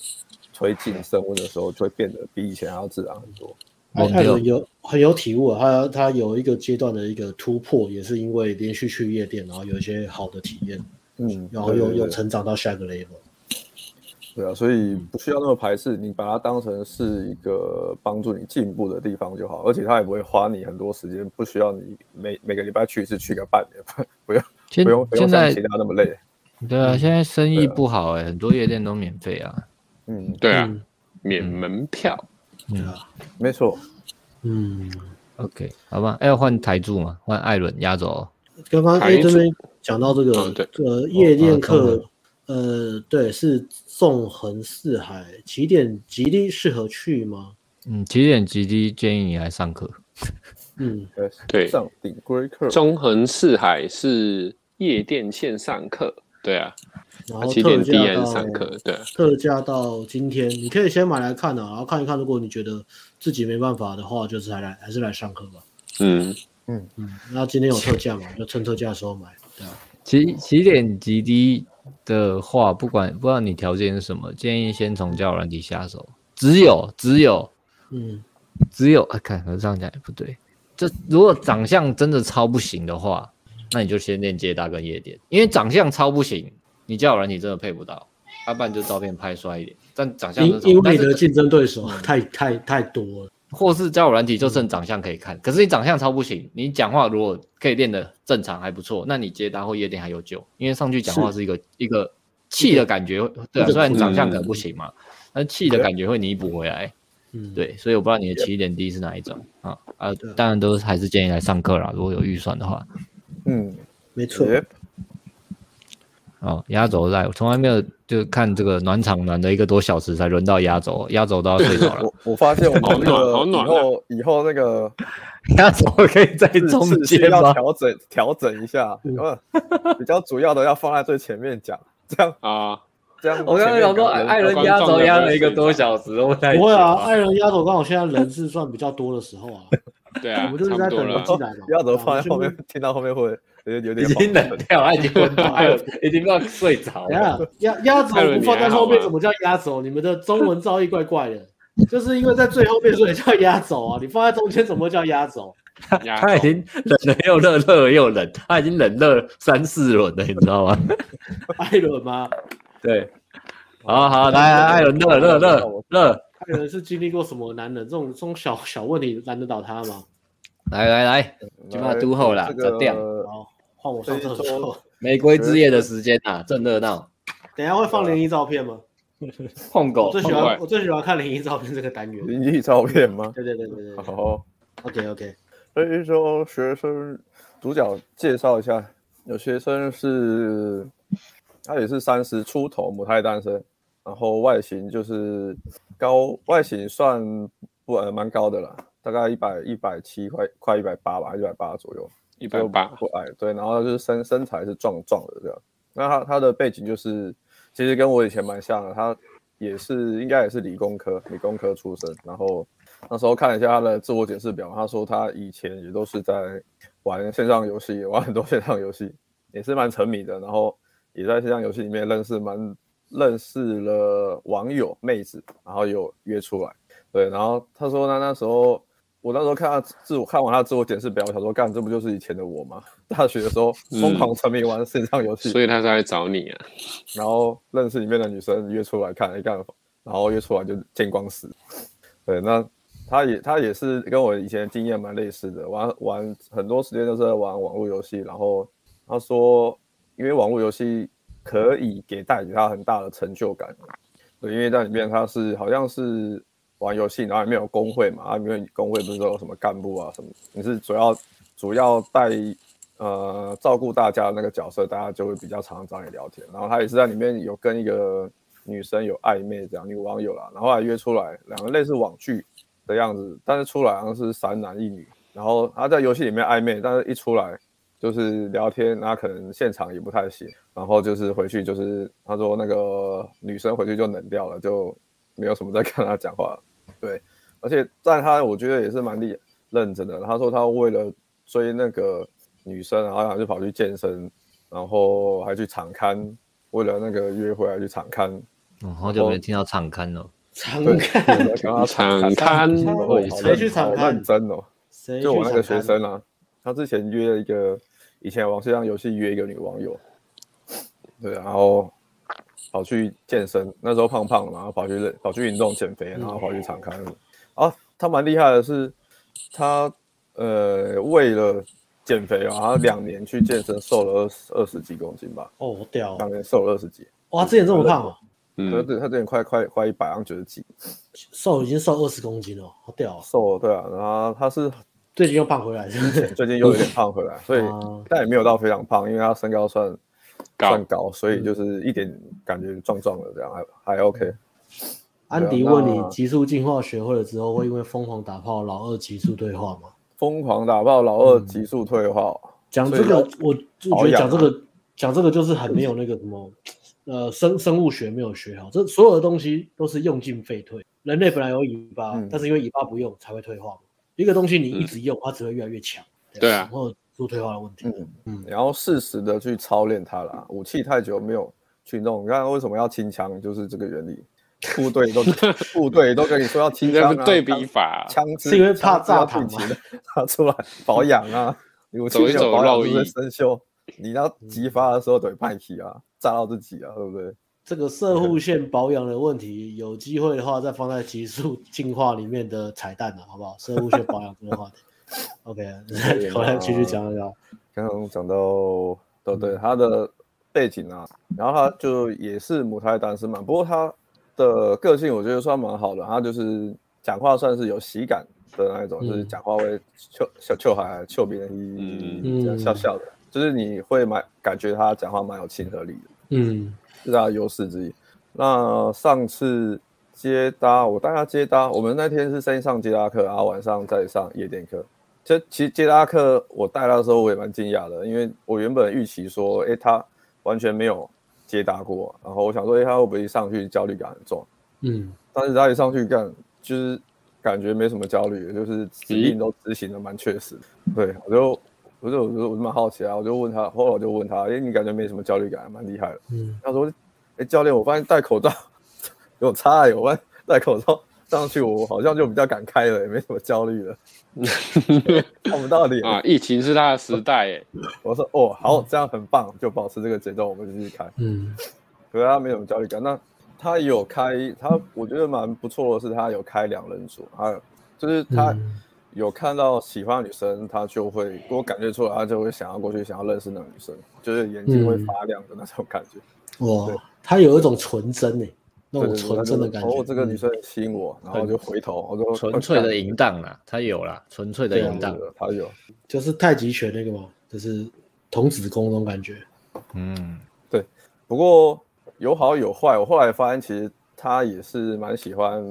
推进升温的时候，就会变得比以前还要自然很多。艾伦有很有体悟啊，他他有一个阶段的一个突破，也是因为连续去夜店，然后有一些好的体验，嗯，然后又又成长到下一个 level。对啊，所以不需要那么排斥，你把它当成是一个帮助你进步的地方就好，而且它也不会花你很多时间，不需要你每每个礼拜去一次，去个半年，不用不用不用像其他那么累。对啊，现在生意不好哎、欸，很多夜店都免费啊。嗯，对啊，免门票。对啊，没错。嗯，OK，好吧，要换台柱嘛，换艾伦压轴。刚刚 A 这边讲到这个，哦、这个夜店课，哦、呃，对，是纵横四海，起点极低，适合去吗？嗯，起点极低，建议你来上课。嗯，对，上顶规课。纵横四海是夜店线上课，对啊。然后特价到上课，对，特价到今天，你可以先买来看啊，然后看一看，如果你觉得自己没办法的话，就是还来还是来上课吧。嗯嗯嗯，那今天有特价嘛，就趁特价的时候买，对啊。起起点极低的话，不管不知道你条件是什么，建议先从交友软体下手。只有只有，嗯，只有啊，看我这样讲也不对。这如果长相真的超不行的话，那你就先练接大跟夜店，因为长相超不行。你交友软体真的配不到，要不然就照片拍帅一点，但长相因因为你的竞争对手太太太多了，或是交友软体就剩长相可以看，可是你长相超不行，你讲话如果可以练得正常还不错，那你接单或夜店还有救，因为上去讲话是。一个一个气的感觉，对，虽然长相可能不行嘛，但气的感觉会弥补回来，嗯，对，所以我不知道你的起点低是哪一种啊啊，当然都还是建议来上课啦，如果有预算的话，嗯，没错。哦，压轴在，我从来没有就看这个暖场暖了一个多小时才轮到压轴，压轴都要睡着了。我我发现我们那个好暖，以后以后那个 压轴可以在中间要调整调整一下，比较主要的要放在最前面讲，这样啊，这样。我刚刚想说，艾伦压轴压了一个多小时，我才不会啊，艾伦压轴刚好现在人是算比较多的时候啊。对啊，我们就是在等他进来嘛。压轴放在后面，听到后面会。有点已经冷掉，他已经昏倒，已经要睡着了。压压轴不放在后面，怎么叫压轴？你们的中文造诣怪怪的，就是因为在最后面所以叫压轴啊。你放在中间怎么会叫压轴？他已经冷了又热，热了又冷，他已经冷热三四轮了，你知道吗？艾伦吗？对，好好来来，艾伦乐乐乐乐。艾伦是经历过什么难的？这种这种小小问题难得倒他吗？来来来，就把督后了，这样。换我上厕所。玫瑰之夜的时间啊，正热闹。等下会放灵异照片吗？碰狗。我最喜欢我最喜欢看灵异照片这个单元。灵异照片吗？对对对对对。好。OK OK。所以说学生主角介绍一下，有学生是，他也是三十出头，母胎单身，然后外形就是高，外形算不呃蛮高的了，大概一百一百七，快快一百八吧，一百八左右。一百八不矮，对，然后就是身身材是壮壮的这样。那他他的背景就是，其实跟我以前蛮像的，他也是应该也是理工科，理工科出身。然后那时候看了一下他的自我检视表，他说他以前也都是在玩线上游戏，玩很多线上游戏，也是蛮沉迷的。然后也在线上游戏里面认识蛮认识了网友妹子，然后有约出来。对，然后他说他那时候。我那时候看他自我看完他自我检视表，我想说，干，这不就是以前的我吗？大学的时候疯狂沉迷玩线上游戏，所以他才来找你啊。然后认识里面的女生约出来看一干，然后约出来就见光死。对，那他也他也是跟我以前经验蛮类似的，玩玩很多时间都是在玩网络游戏。然后他说因为网络游戏可以给带给他很大的成就感。对，因为在里面他是好像是玩游戏，然后里面有工会嘛，啊，里面工会不是说有什么干部啊什么，你是主要主要带呃照顾大家的那个角色，大家就会比较常常找你聊天。然后他也是在里面有跟一个女生有暧昧这样，女网友啦，然后还约出来，两个类似网剧的样子，但是出来好像是三男一女。然后他在游戏里面暧昧，但是一出来就是聊天，那可能现场也不太行。然后就是回去就是他说那个女生回去就冷掉了，就没有什么再跟他讲话。对，而且但他我觉得也是蛮厉认真的。他说他为了追那个女生，然后就跑去健身，然后还去场刊，为了那个约会还去场刊。哦，好久没听到场刊了。场刊，场勘，谁去场刊？好认真哦。就我那个学生啊，他之前约了一个以前网上游戏约一个女网友，对，然后跑去健身，那时候胖胖的嘛，然后跑去跑去运动减肥，然后跑去场勘。啊，他蛮厉害的是，他呃为了减肥啊，他两年去健身，瘦了二十二十几公斤吧。哦，好屌！两年瘦了二十几。哇，之前这么胖啊？嗯，对，他之前快快快一百，然后九十几，瘦已经瘦二十公斤了，好屌！瘦了，对啊，然后他是。最近又胖回来，最近又有点 胖回来，所以但也没有到非常胖，因为他身高算高算高，所以就是一点感觉壮壮的这样，还还 OK。安迪问你，极速进化学会了之后，会因为疯狂打炮老二极速退化吗？疯狂打炮老二极速退化，讲这个我我觉得讲这个讲这个就是很没有那个什么呃生生物学没有学好，这所有的东西都是用进废退。人类本来有尾巴，但是因为尾巴不用才会退化。一个东西你一直用，嗯、它只会越来越强。对啊，然后做退化的问题。嗯嗯，然后适时的去操练它啦。武器太久没有去弄，你看为什么要清枪？就是这个原理。部队都 部队都跟你说要清枪、啊，对比法，枪支是因为怕炸弹吗？拿出来保养啊，武器没有保养就会生锈。你要急发的时候得派气啊，炸到自己啊，对不对？这个射护线保养的问题，有机会的话再放在极速进化里面的彩蛋了，好不好？射护线保养这个话题，OK，我来继续讲一讲。刚刚讲到，对对，他的背景啊，然后他就也是母胎单身嘛，不过他的个性我觉得算蛮好的，他就是讲话算是有喜感的那种，嗯、就是讲话会笑笑笑还笑别人嗯这样笑笑的，就是你会蛮感觉他讲话蛮有亲和力的，嗯。是他的优势之一。那上次接搭，我带他接搭，我们那天是先上接搭课，然后晚上再上夜店课。其实，其实接搭课我带他的时候，我也蛮惊讶的，因为我原本预期说，哎、欸，他完全没有接搭过，然后我想说，哎、欸，他会不会一上去焦虑感很重？嗯，但是他一上去干，就是感觉没什么焦虑，就是指令都执行的蛮确实。对，我就。不是，我就我就蛮好奇啊，我就问他，后来我就问他，哎，你感觉没什么焦虑感，蛮厉害的。嗯，他说，哎，教练，我发现戴口罩有差有关，戴口罩上去我好像就比较敢开了，也没什么焦虑了。看不到脸 啊，疫情是他的时代，哎，我说，哦，好，这样很棒，就保持这个节奏，我们继续开。嗯，可是他没什么焦虑感，那他有开，他我觉得蛮不错的是，他有开两人组，还有就是他。嗯有看到喜欢的女生，他就会给我感觉出来，他就会想要过去，想要认识那个女生，就是眼睛会发亮的那种感觉。嗯、哇，他有一种纯真诶，那种纯真的感觉。哦，这个女生吸引我，然后就回头，我就纯粹的淫荡啦，他有啦，纯粹的淫荡，他有，就是太极拳那个嘛，就是童子功那种感觉。嗯，对。不过有好有坏，我后来发现其实他也是蛮喜欢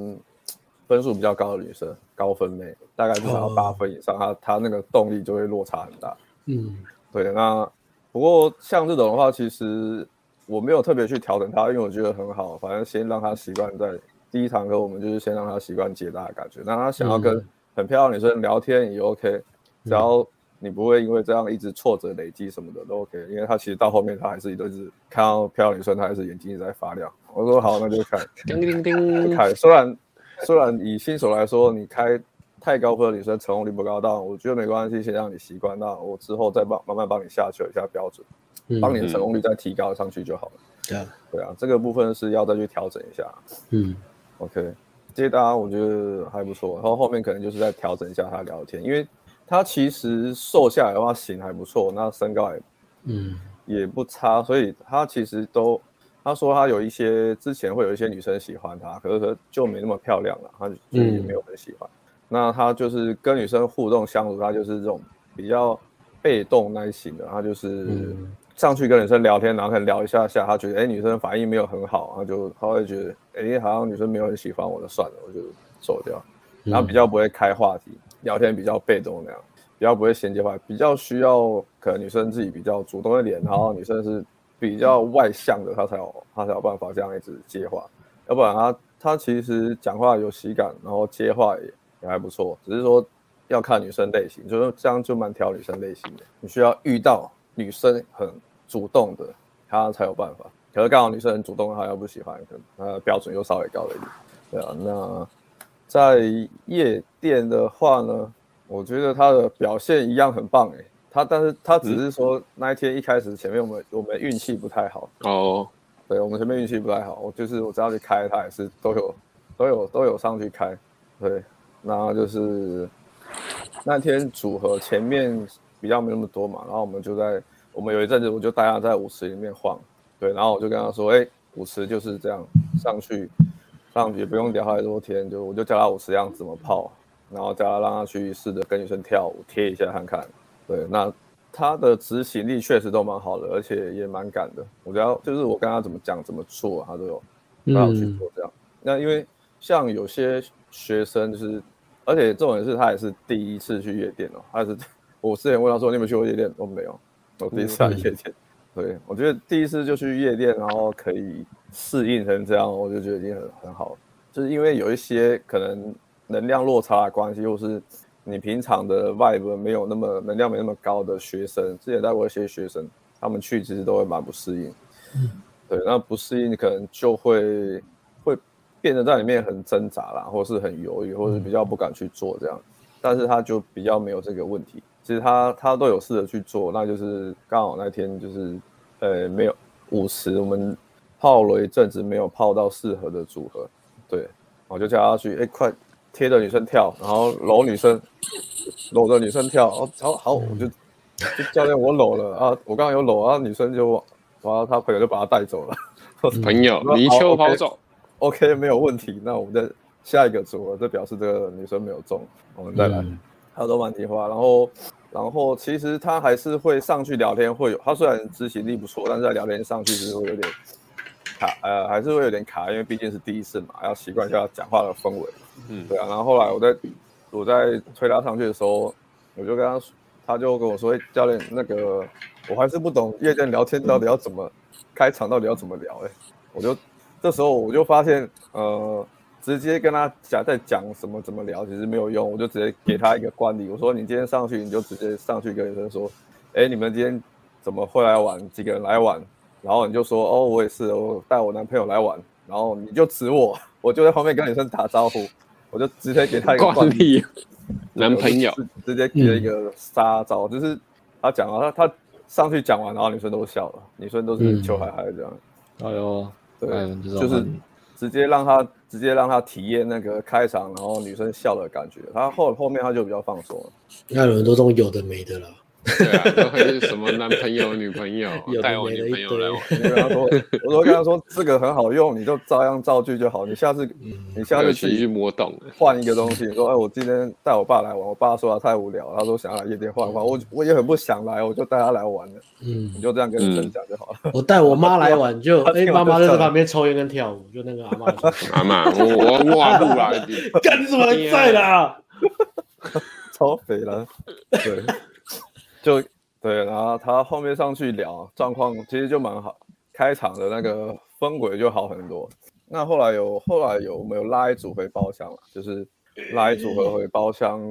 分数比较高的女生。高分妹大概至少要八分以上，他他那个动力就会落差很大。嗯，对。那不过像这种的话，其实我没有特别去调整他，因为我觉得很好。反正先让他习惯在第一堂课，我们就是先让他习惯接搭的感觉。那他想要跟很漂亮女生聊天也 OK，只要你不会因为这样一直挫折累积什么的都 OK。因为他其实到后面他还是一直看到漂亮女生，他还是眼睛一直在发亮。我说好，那就开，叮叮叮，开。虽然。虽然以新手来说，你开太高分的女生成功率不高，但我觉得没关系，先让你习惯，那我之后再帮慢慢帮你下修一下标准，帮你的成功率再提高上去就好了。对啊、嗯，对啊，这个部分是要再去调整一下。嗯，OK，接搭我觉得还不错，然后后面可能就是再调整一下他聊天，因为他其实瘦下来的话型还不错，那身高也嗯。也不差，所以他其实都他说他有一些之前会有一些女生喜欢他，可是就没那么漂亮了，他就也没有很喜欢。嗯、那他就是跟女生互动相处，他就是这种比较被动那类型的，他就是上去跟女生聊天，然后可能聊一下下，他觉得哎、欸、女生反应没有很好，他就他会觉得哎、欸、好像女生没有很喜欢我的，算了，我就走掉。然后比较不会开话题，聊天比较被动那样。比较不会衔接话，比较需要可能女生自己比较主动一点，然后女生是比较外向的，他才有他才有办法这样一直接话，要不然他他其实讲话有喜感，然后接话也也还不错，只是说要看女生类型，就是这样就蛮挑女生类型的，你需要遇到女生很主动的，他才有办法。可是刚好女生很主动，她又不喜欢，可能她标准又稍微高了一点。对啊，那在夜店的话呢？我觉得他的表现一样很棒诶，他但是他只是说那一天一开始前面我们我们运气不太好哦，对，我们前面运气不太好，我就是我只要去开他也是都有都有都有上去开，对，那就是那天组合前面比较没那么多嘛，然后我们就在我们有一阵子我就带他在舞池里面晃，对，然后我就跟他说，哎，舞池就是这样上去上去也不用聊太多天，就我就教他舞池要怎么泡。然后教他让他去试着跟女生跳舞，贴一下看看。对，那他的执行力确实都蛮好的，而且也蛮敢的。我觉得就是我跟他怎么讲怎么做，他都有，都要去做这样。嗯、那因为像有些学生就是，而且重点是他也是第一次去夜店哦。他是我之前问他说你有没有去过夜店，我没有。我第一次来夜店，嗯、对，我觉得第一次就去夜店，然后可以适应成这样，我就觉得已经很很好了。就是因为有一些可能。能量落差的关系，或是你平常的 vibe 没有那么能量没那么高的学生，之前带过一些学生，他们去其实都会蛮不适应。嗯，对，那不适应可能就会会变得在里面很挣扎啦，或是很犹豫，或是比较不敢去做这样。但是他就比较没有这个问题，其实他他都有试着去做，那就是刚好那天就是呃没有舞池，我们泡了一阵子没有泡到适合的组合，对，我就叫他去，哎快。贴着女生跳，然后搂女生，搂着女生跳，哦，好好，我就就教练我搂了啊，我刚刚有搂啊，女生就，然后他朋友就把他带走了，朋友泥鳅跑走，OK 没有问题，那我们再下一个组合，这表示这个女生没有中，我们再来，他都蛮听话，然后然后其实他还是会上去聊天，会有他虽然执行力不错，但是在聊天上去其实会有点卡，呃，还是会有点卡，因为毕竟是第一次嘛，要习惯一下讲话的氛围。嗯，对啊，然后后来我在我在推他上去的时候，我就跟他说，他就跟我说：“，教练，那个我还是不懂夜店聊天到底要怎么开场，到底要怎么聊？”哎，我就这时候我就发现，呃，直接跟他讲在讲什么怎么聊，其实没有用，我就直接给他一个惯例，我说：“你今天上去，你就直接上去跟女生说，哎，你们今天怎么会来玩？几个人来玩？然后你就说：哦，我也是，我带我男朋友来玩。然后你就指我，我就在旁边跟女生打招呼。”我就直接给她一个惯例，男朋友直接给了一个杀招，嗯、就是他讲了，他他上去讲完，然后女生都笑了，女生都是求海海这样。哎呦，对，就是直接让他直接让他体验那个开场，然后女生笑的感觉。他后后面他就比较放松了。那有很多种有的没的了。对啊，都会是什么男朋友、女朋友 带我女朋友来玩。我跟他说，我说跟他说这个很好用，你就照样造句就好。你下次，你下次去摸懂，换一个东西。你说，哎，我今天带我爸来玩，我爸说他太无聊，他说想要来夜店换一换。我我也很不想来，我就带他来玩了。嗯，你就这样跟女生讲就好了。我带我妈来玩，就哎，妈妈就在旁边抽烟跟跳舞，就那个阿妈。阿妈，我我挖路来的，干你怎么还在啦？超肥了，对。就对，然后他后面上去聊状况，其实就蛮好，开场的那个氛围就好很多。那后来有后来有没有拉一组回包厢了？就是拉一组合回包厢，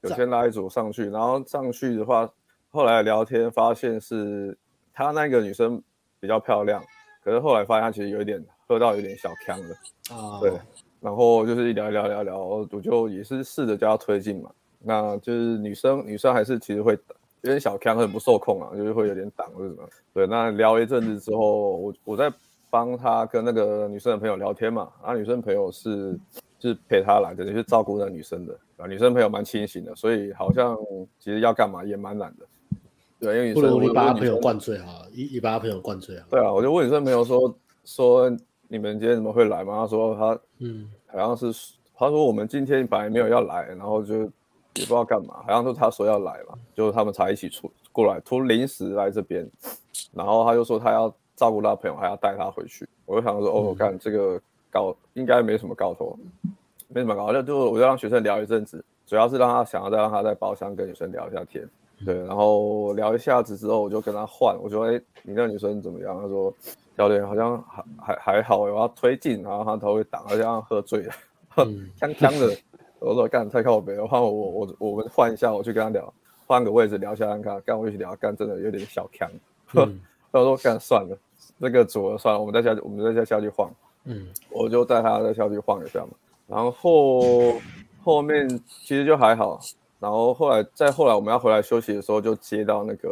有先拉一组上去，然后上去的话，后来聊天发现是他那个女生比较漂亮，可是后来发现他其实有一点喝到有点小呛了啊。对，然后就是一聊一聊聊聊，我就也是试着叫他推进嘛。那就是女生女生还是其实会。有点小锵，很不受控啊，就是会有点挡，或者什么。对，那聊一阵子之后，我我在帮他跟那个女生的朋友聊天嘛，啊，女生朋友是就是陪他来的，就是照顾那女生的，啊，女生朋友蛮清醒的，所以好像其实要干嘛也蛮难的。对，因为不如你把他朋友灌醉好了，你你把他朋友灌醉啊。对啊，我就问女生朋友说说你们今天怎么会来嘛？他说他嗯，好像是他说我们今天本来没有要来，然后就也不知道干嘛，好像是他说要来嘛，就他们才一起出过来，突临时来这边，然后他就说他要照顾他朋友，还要带他回去。我就想说，哦，我干这个搞应该没什么搞头，没什么搞头，就我就让学生聊一阵子，主要是让他想要再让他在包厢跟女生聊一下天。对，然后聊一下子之后，我就跟他换。我说：“哎，你那女生怎么样？”他说：“教练好像还还还好，我要推进，然后他头会挡，好像喝醉了，香香的。” 我说：“干，太靠北了，换我我我我们换一下，我去跟他聊，换个位置聊一下看看，干我一起聊，干真的有点小强。嗯” 他说：“干算了，那个组合算了，我们再下去，我们再下下去晃。”嗯，我就带他再下去晃一下嘛。然后后面其实就还好。然后后来再后来我们要回来休息的时候，就接到那个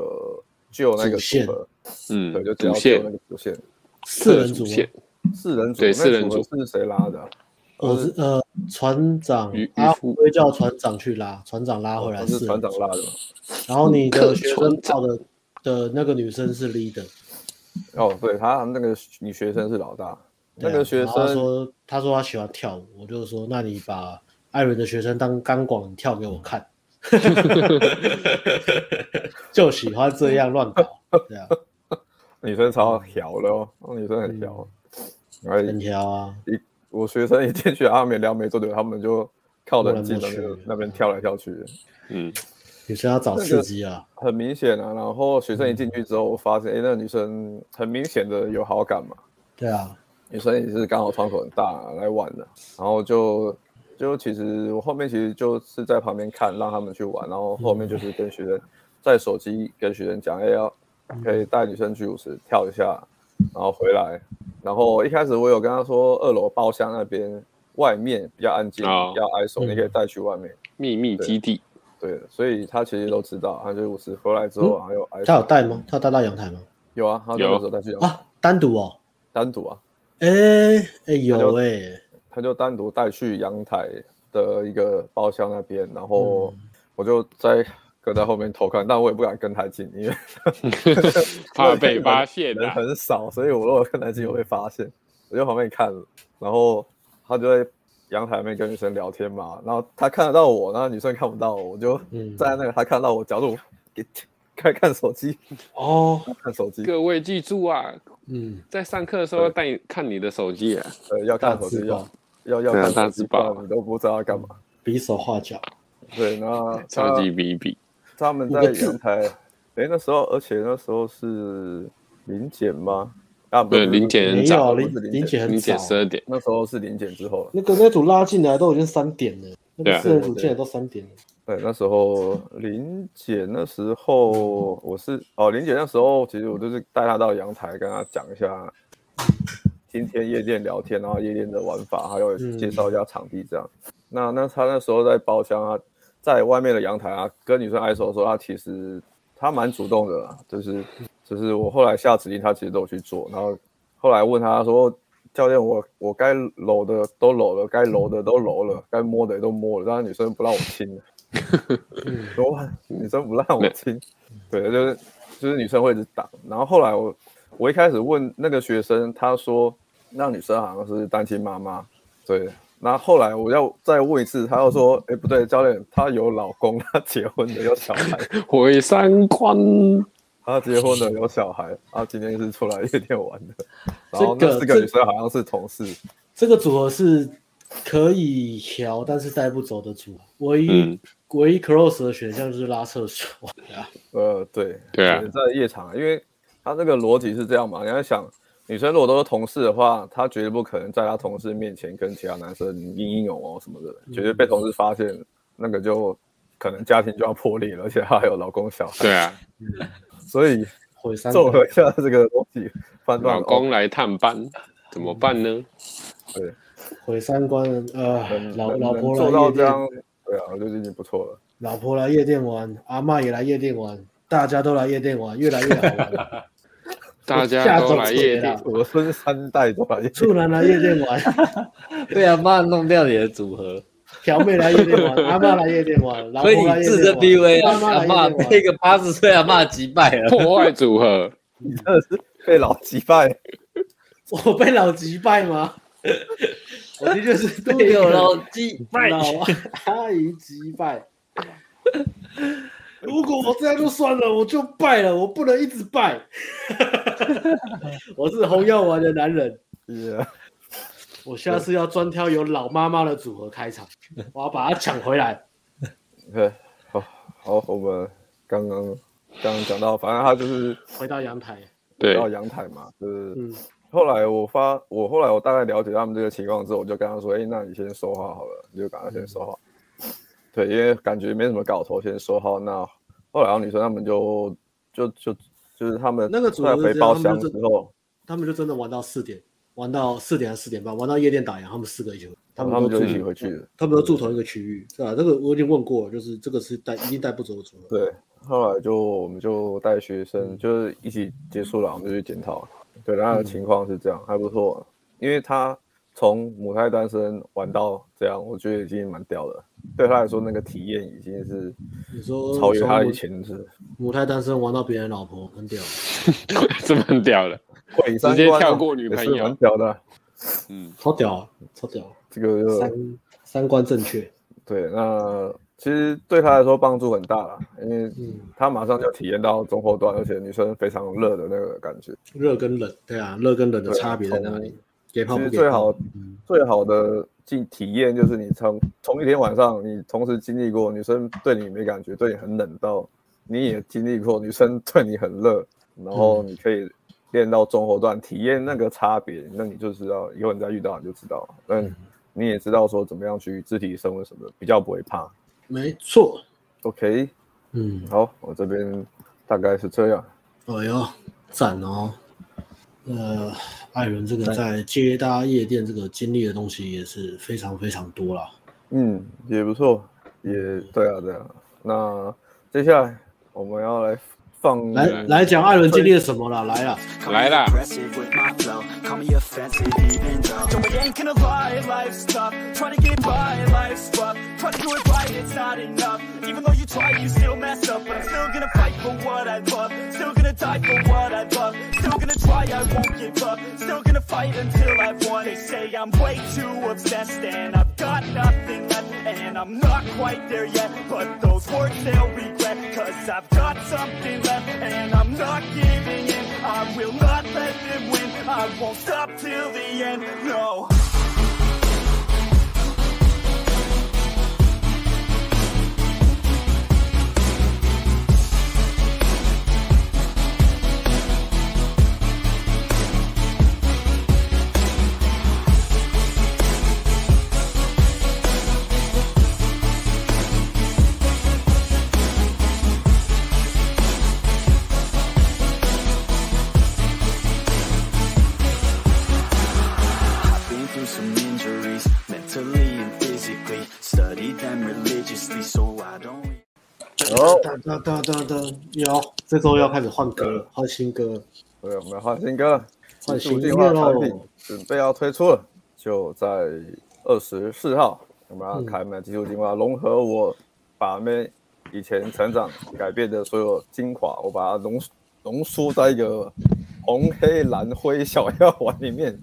就那个组合，嗯，对，就接到就那个主线，四人组线，四人组，对，四人组是谁拉的？呃，是呃，船长阿福会叫船长去拉，船长拉回来是船长拉的。然后你的 学生叫的的那个女生是 leader，哦，对，他那个女学生是老大，那个学生说他说他喜欢跳舞，我就说那你把艾伦的学生当钢管跳给我看。就喜欢这样乱搞，对啊，女生超调的哦，女生很调，很调啊！一我学生一进去，阿美聊没多久，他们就靠得很近的那个那边跳来跳去。嗯，女生要找刺激啊，很明显啊。然后学生一进去之后，我发现，哎，那个女生很明显的有好感嘛。对啊，女生也是刚好窗口很大来玩的，然后就。就其实我后面其实就是在旁边看，让他们去玩，然后后面就是跟学生在手机跟学生讲，哎，要可以带女生去舞池跳一下，然后回来。然后一开始我有跟他说，二楼包厢那边外面比较安静，比较挨手，你可以带去外面秘密基地。对，所以他其实都知道。他就五十回来之后还有挨手。他有带吗？他有带到阳台吗？有啊，他有时候带去阳台啊，单独哦，单独啊。哎哎有哎。他就单独带去阳台的一个包厢那边，然后我就在跟在后面偷看，但我也不敢跟太近，因为 怕被发现。人很少，所以我如果跟太近，我会发现。我就旁边看，然后他就在阳台面跟女生聊天嘛，然后他看得到我，然后女生看不到我，我就站在那个他看到我角度给开看手机哦，看手机。各位记住啊，嗯，在上课的时候要带你看你的手机啊，呃，要看手机要。要要看大字报，你都不知道要干嘛，比手画脚。对，那超级比比。他们在阳台，哎，那时候，而且那时候是临检吗？啊，不是临检很早，临临检很早，十二点。那时候是临检之后。那个那组拉进来都已经三点了，那个四人组进来都三点了。对，那时候临检那时候我是哦，临检那时候其实我就是带他到阳台跟他讲一下。今天夜店聊天，然后夜店的玩法，还有介绍一下场地这样。嗯、那那他那时候在包厢啊，在外面的阳台啊，跟女生挨手的时候，他其实他蛮主动的啦，就是就是我后来下指令，他其实都有去做。然后后来问他说：“教练，我我该搂的都搂了，该搂的都搂了，该摸的也都摸了，但是女生不让我亲了。说女生不让我亲，对，就是就是女生会一直挡。然后后来我我一开始问那个学生，他说。那女生好像是单亲妈妈，对。那后来我要再问一次，他又说：“ 哎，不对，教练，她有老公，她结婚的，有小孩。”毁三观。她结婚的，有小孩。她今天是出来夜店玩的。然后那四个女生好像是同事。这个组合是可以调，但是带不走的组合。唯一、嗯、唯一 close 的选项就是拉厕所。呃，对，对啊，在夜场，因为他这个逻辑是这样嘛，你要想。女生如果都是同事的话，她绝对不可能在她同事面前跟其他男生英英勇哦什么的，绝对被同事发现，那个就可能家庭就要破裂了，而且她还有老公小孩。对啊，所以综合一下这个东西，判断老公来探班怎么办呢？对，毁三观，呃，老老婆做到这样，对啊，我觉得已经不错了。老婆来夜店玩，阿妈也来夜店玩，大家都来夜店玩，越来越好玩。大家都来夜店，我孙三代都来夜店，处男来夜店玩。对啊，妈弄掉你的组合。条妹来夜店玩，阿妈来夜店玩，所以你自着 PUA，阿妈被一个八十岁阿妈击败了，破坏组合，你真的是被老击败，我被老击败吗？我的确是被老击败，老阿姨击败。如果我这样就算了，我就败了，我不能一直败。我是红药丸的男人。Yeah. 我下次要专挑有老妈妈的组合开场，我要把它抢回来。对，好，好，我们刚刚刚刚讲到，反正他就是回到阳台，回到阳台嘛，就是。嗯、后来我发，我后来我大概了解他们这个情况之后，我就跟他说：“哎、欸，那你先说话好了，你就赶快先说话。嗯”对，因为感觉没什么搞头，先说好。那后来女生他们就就就就是他们那个组合回包厢之后，他们就真的玩到四点。玩到四点还是四点半，玩到夜店打烊，他们四个一起回，他们都就一起回去了。他们都住同一个区域，是吧？这个我已经问过了，就是这个是带一定带不走的组合。对，后来就我们就带学生，嗯、就是一起结束了，我们就去检讨。对，他的情况是这样，嗯、还不错，因为他从母胎单身玩到这样，我觉得已经蛮屌了。对他来说，那个体验已经是你说超越他以前是母胎单身玩到别人老婆，很屌，这么很屌了。直接跳过女朋友，很屌的，嗯，超屌啊，超屌！这个三三观正确，对，那其实对他来说帮助很大了，因为他马上就体验到中后段，而且女生非常热的那个感觉，热跟冷，对啊，热跟冷的差别在哪里？给泡不给泡？其实最好最好的经体验就是你从从一天晚上，你同时经历过女生对你没感觉，对你很冷，到你也经历过女生对你很热，然后你可以。练到中后段，体验那个差别，那你就知道，以后你再遇到你就知道。嗯，你也知道说怎么样去肢体升温什么的，比较不会怕。没错。OK。嗯，好，我这边大概是这样。哎呦，赞哦。呃，艾伦这个在接搭夜店这个经历的东西也是非常非常多了。嗯，也不错，也对啊，对啊。那接下来我们要来。来来讲艾伦经历了什么了？来了，来 And I'm not quite there yet, but those words they'll regret Cause I've got something left, and I'm not giving in. I will not let them win, I won't stop till the end, no. 哒哒哒哒哒，有，这周要开始换歌了，换新歌。对，我们要换新歌，换新进化产品准备要推出了，就在二十四号，我们要开卖技术进化，融合我把妹以前成长改变的所有精华，我把它浓浓缩在一个红黑蓝灰小药丸里面。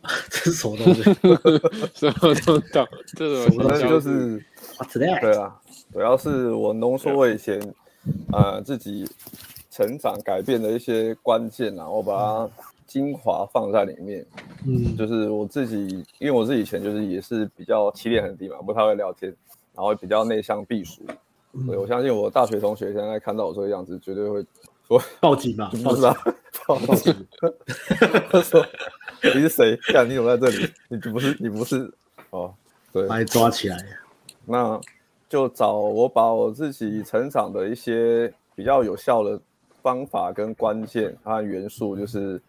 这是什么东西？什么东西？这什么东西？就是对啊。主要是我浓缩我以前，呃，自己成长改变的一些关键，然后把它精华放在里面。嗯，就是我自己，因为我自己以前就是也是比较起点很低嘛，不太会聊天，然后比较内向避暑。所以我相信我大学同学现在看到我这个样子，绝对会说 报警嘛，不是啊，报警。他 说你是谁？看你怎么在这里？你不是你不是哦，对，把你抓起来。那。就找我把我自己成长的一些比较有效的方法跟关键和元素，就是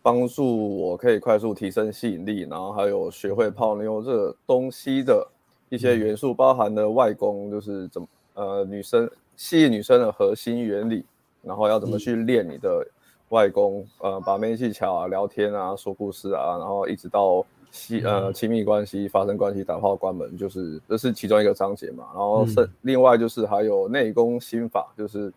帮助我可以快速提升吸引力，然后还有学会泡妞这东西的一些元素，包含的外功，就是怎么呃女生吸引女生的核心原理，然后要怎么去练你的外功，呃把妹技巧啊、聊天啊、说故事啊，然后一直到亲呃亲密关系发生关系打炮关门，就是这是其中一个章节嘛。然后是另外就是还有内功心法，就是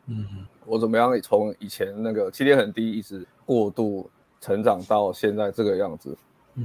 我怎么样从以前那个起点很低，一直过度成长到现在这个样子。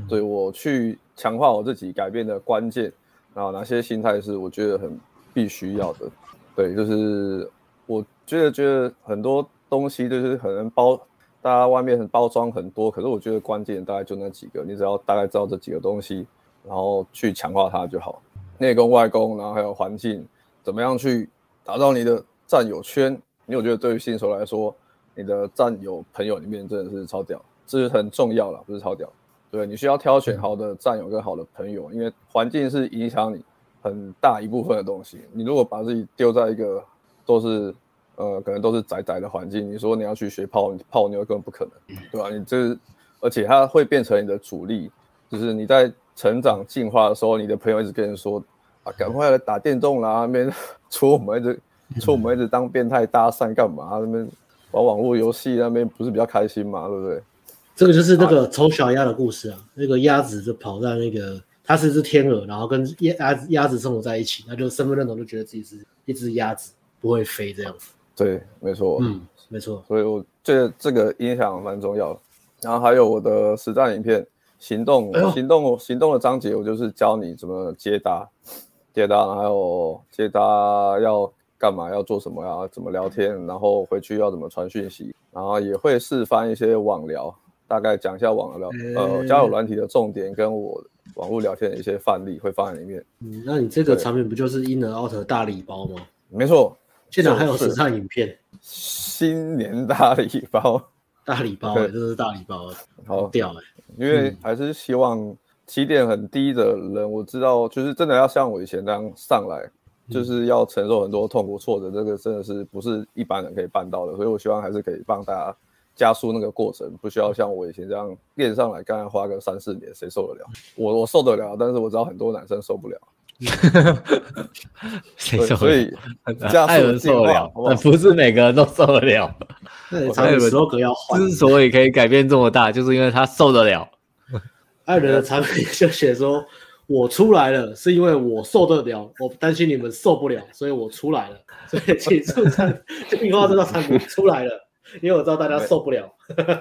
对，我去强化我自己改变的关键，然后哪些心态是我觉得很必须要的。对，就是我觉得觉得很多东西就是可能包，大家外面包装很多，可是我觉得关键大概就那几个，你只要大概知道这几个东西，然后去强化它就好。内功、外功，然后还有环境，怎么样去打造你的战友圈？因为我觉得对于新手来说，你的战友朋友里面真的是超屌，这是很重要了，不是超屌。对，你需要挑选好的战友跟好的朋友，因为环境是影响你很大一部分的东西。你如果把自己丢在一个都是呃可能都是窄窄的环境，你说你要去学泡泡妞根本不可能，对吧？你这而且它会变成你的主力，就是你在成长进化的时候，你的朋友一直跟你说啊，赶快来打电动啦，那边 戳我们一直戳我们一直当变态搭讪干嘛？那边玩网络游戏那边不是比较开心嘛，对不对？这个就是那个丑小鸭的故事啊，那个鸭子就跑在那个，它是一只天鹅，然后跟鸭鸭鸭子生活在一起，那就身份认同就觉得自己是一只鸭子，不会飞这样子。对，没错，嗯，没错。所以我觉得这个影响蛮重要的。然后还有我的实战影片，行动、哎、行动、行动的章节，我就是教你怎么接搭、接搭，还有接搭要干嘛，要做什么，呀怎么聊天，然后回去要怎么传讯息，然后也会示范一些网聊。大概讲一下网聊，呃，交友软体的重点跟我网络聊天的一些范例会放在里面。嗯，那你这个产品不就是 In and Out 大礼包吗？没错，现场还有实战影片，新年大礼包，大礼包，这是大礼包，好屌哎！因为还是希望起点很低的人，我知道，就是真的要像我以前那样上来，就是要承受很多痛苦挫折，这个真的是不是一般人可以办到的，所以我希望还是可以帮大家。加速那个过程，不需要像我以前这样练上来，刚才花个三四年，谁受得了？我我受得了，但是我知道很多男生受不了。谁受得了？所以艾伦受得了，但不是每个人都受得了。艾伦说：“格要换。”之所以可以改变这么大，就是因为他受得了。艾伦的产品就写说：“我出来了，是因为我受得了，我担心你们受不了，所以我出来了。”所以请出产，就印花这套产品出来了。因为我知道大家受不了，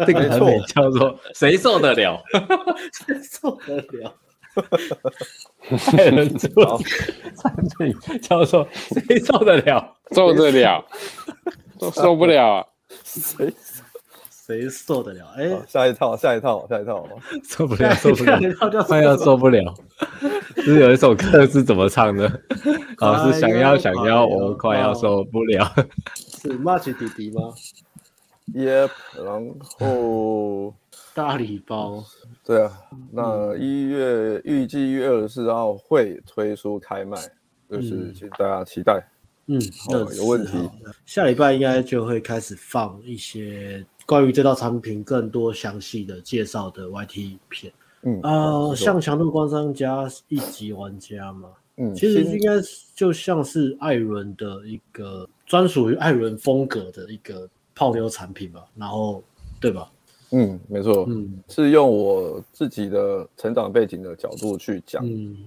这个产品叫做“谁受得了”，谁受得了？叫做“谁 受得了”，受得了，都受不了啊！谁谁受得了？哎，下一套，下一套，下一套，受不了，受不了，快要受不了。是有一首歌是怎么唱的？啊，是想要想要，我快要受不了。是 March 弟弟吗？Yep，然后大礼包，对啊，那一月预计一月二十四号会推出开卖，就是请大家期待。嗯，那有问题，下礼拜应该就会开始放一些关于这套产品更多详细的介绍的 YT 片。嗯啊，像强度关山加一级玩家嘛，嗯，其实应该就像是艾伦的一个专属于艾伦风格的一个。泡妞产品吧，然后对吧？嗯，没错，嗯，是用我自己的成长背景的角度去讲。嗯，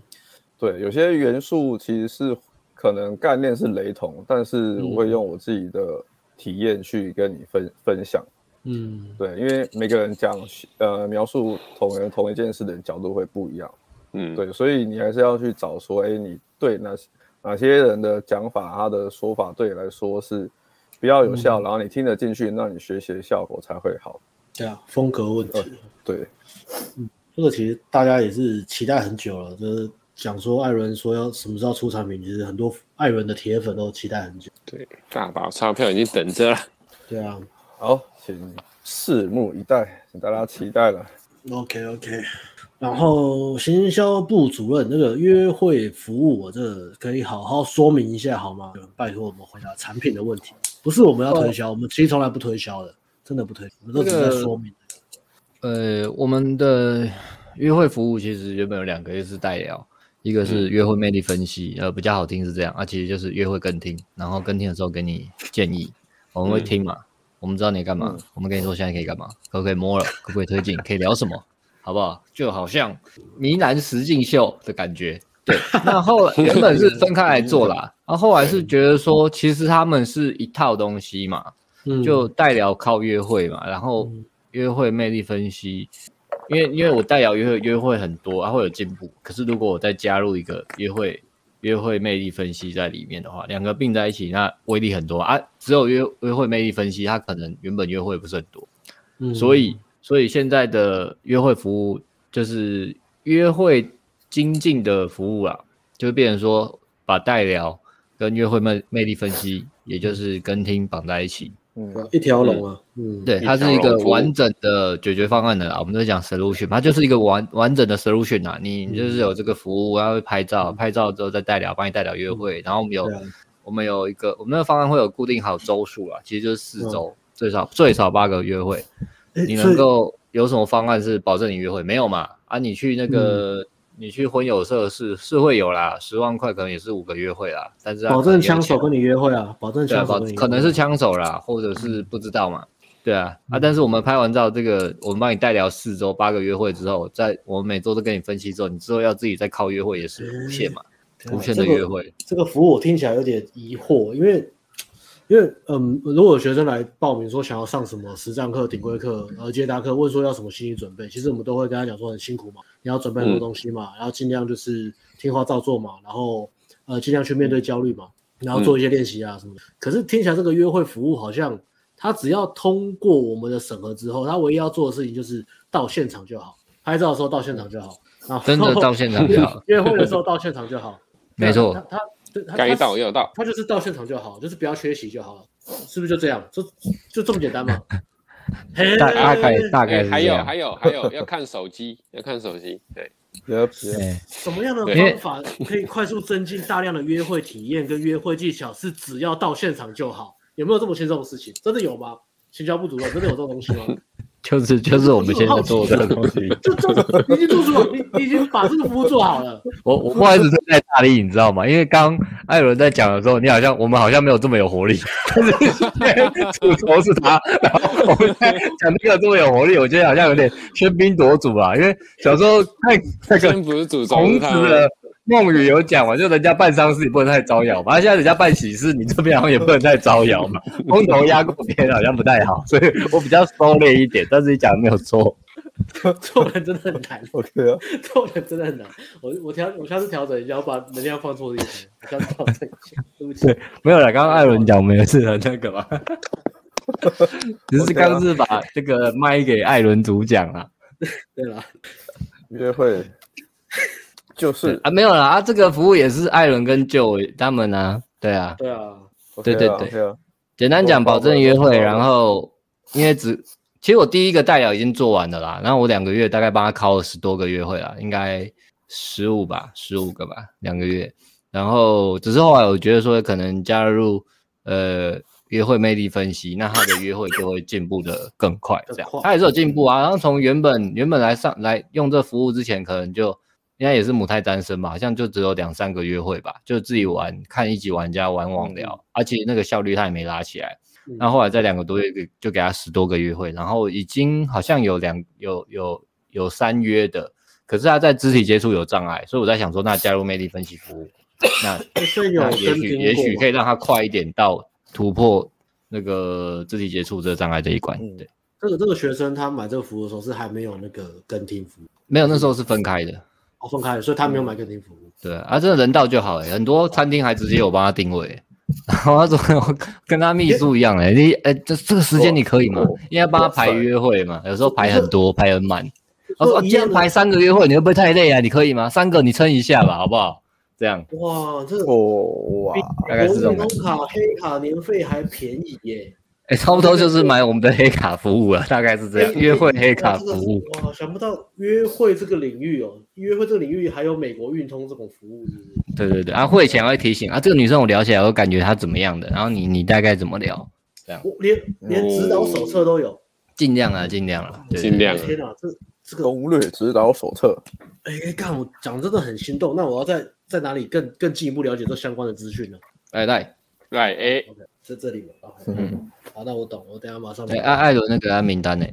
对，有些元素其实是可能概念是雷同，但是我会用我自己的体验去跟你分分享。嗯，对，因为每个人讲呃描述同人同一件事的角度会不一样。嗯，对，所以你还是要去找说，哎，你对哪哪些人的讲法，他的说法对你来说是。比较有效，嗯、然后你听得进去，那你学习的效果才会好。对啊，风格问题。呃、对，嗯，这个其实大家也是期待很久了，就是讲说艾伦说要什么时候出产品，其实很多艾伦的铁粉都期待很久。对，大把钞票已经等着了。对啊，好，请拭目以待，请大家期待了。OK OK。然后行销部主任那个约会服务，我这可以好好说明一下好吗？拜托我们回答产品的问题，不是我们要推销，哦、我们其实从来不推销的，真的不推，我们都只是在说明。呃，我们的约会服务其实原本有两个，一个是代聊，一个是约会魅力分析，呃，比较好听是这样啊，其实就是约会跟听，然后跟听的时候给你建议，我们会听嘛，嗯、我们知道你干嘛，嗯、我们跟你说现在可以干嘛，可不可以摸了，可不可以推进，可以聊什么。好不好？就好像迷男实境秀的感觉。对，那后来 原本是分开来做啦，然后后来是觉得说，其实他们是一套东西嘛，就代聊靠约会嘛，然后约会魅力分析，因为因为我代聊约会约会很多，然后会有进步。可是如果我再加入一个约会。约会魅力分析在里面的话，两个并在一起，那威力很多啊。只有约约会魅力分析，它可能原本约会不是很多，嗯，所以所以现在的约会服务就是约会精进的服务啦，就变成说把代聊跟约会魅魅力分析，也就是跟听绑在一起。嗯，一条龙啊，嗯，对，它是一个完整的解决方案的啊。我们在讲 solution，它就是一个完完整的 solution 啊。你就是有这个服务，然后会拍照，拍照之后再代聊，帮你代聊约会。然后我们有，我们有一个，我们的方案会有固定好周数啊，其实就是四周，最少最少八个约会。你能够有什么方案是保证你约会？没有嘛？啊，你去那个。你去婚友社是是会有啦，十万块可能也是五个约会啦，但是保证枪手跟你约会啊，保证枪手可能是枪手啦，或者是不知道嘛，对啊、嗯、啊，但是我们拍完照这个，我们帮你代聊四周八个约会之后，在我们每周都跟你分析之后，你之后要自己再靠约会也是无限嘛，嗯、无限的约会、这个。这个服务我听起来有点疑惑，因为。因为嗯，如果有学生来报名说想要上什么实战课、顶规课、呃接答课，问说要什么心理准备，其实我们都会跟他讲说很辛苦嘛，你要准备很多东西嘛，嗯、然后尽量就是听话照做嘛，然后呃尽量去面对焦虑嘛，然后做一些练习啊什么的。嗯、可是听起来这个约会服务好像他只要通过我们的审核之后，他唯一要做的事情就是到现场就好，拍照的时候到现场就好，然后真的到现场就好，约会的时候到现场就好，没错，他。他该到要到，他就是到现场就好，就是不要缺席就好了，是不是就这样？就就这么简单吗？大概大概还有还有还有要看手机，要看手机，对，对。什么样的方法可以快速增进大量的约会体验跟约会技巧？是只要到现场就好？有没有这么轻松的事情？真的有吗？行销部主任真的有这种东西吗？就是就是我们现在做的东西，就做你已经做出了，你你已经把这个服务做好了。我我不好意思在大力，你知道吗？因为刚艾伦在讲的时候，你好像我们好像没有这么有活力。主轴是他，然后我们在讲那个这么有活力，我觉得好像有点喧宾夺主啊。因为小时候太那个孔子的。孟语有讲嘛，就人家办丧事，你不能太招摇嘛。现在人家办喜事，你这边好像也不能太招摇嘛。风头压过别人好像不太好，所以我比较收敛一点。但是你讲的没有错，做人真的很难。我觉得，做人真的很难。我我调，我下次调整一下，我把能量放错地方。我下次调整一下，对不起。对，没有了。刚刚艾伦讲我们也是很那个嘛，只是刚是把这个麦给艾伦主讲了。对了，约会。就是啊，没有啦，啊，这个服务也是艾伦跟 Joe 他们啊，对啊，对啊，对对对，简单讲，保证约会，然后因为只，其实我第一个代表已经做完了啦，然后我两个月大概帮他考了十多个约会啦，应该十五吧，十五个吧，两个月，然后只是后来我觉得说可能加入呃约会魅力分析，那他的约会就会进步的更快，这样，他也是有进步啊，然后从原本原本来上来用这服务之前，可能就。应该也是母胎单身吧，好像就只有两三个约会吧，就自己玩，看一级玩家玩网聊，嗯、而且那个效率他也没拉起来。那、嗯、后，来在两个多月给就给他十多个约会，然后已经好像有两有有有三约的，可是他在肢体接触有障碍，所以我在想说，那加入魅力分析服务，那 那也许也许可以让他快一点到突破那个肢体接触这个障碍这一关。对，这个这个学生他买这个服务的时候是还没有那个跟听服务，没有，那时候是分开的。哦，分开了，所以他没有买跟听服务。对啊，真的人到就好哎，很多餐厅还直接有帮他定位，然后他说跟他秘书一样哎，你哎这这个时间你可以吗？因为帮他排约会嘛，有时候排很多，排很满。他说今天排三个约会，你会不会太累啊？你可以吗？三个你撑一下吧，好不好？这样。哇，这个哇，大概是这种。卡黑卡年费还便宜耶。哎，差不多就是买我们的黑卡服务了，大概是这样。约会黑卡服务，哇，想不到约会这个领域哦，约会这个领域还有美国运通这种服务，是不是？对对对，啊，会前会提醒啊，这个女生我聊起来，我感觉她怎么样的，然后你你大概怎么聊，这样。我连连指导手册都有，尽量啊，尽量啊，尽量。天哪，这这个攻略指导手册，哎，干，我讲真的很心动，那我要在在哪里更更进一步了解这相关的资讯呢？来来来，哎。在这里嘛，嗯，好，那我懂，我等下马上。哎，艾艾伦那个名单呢？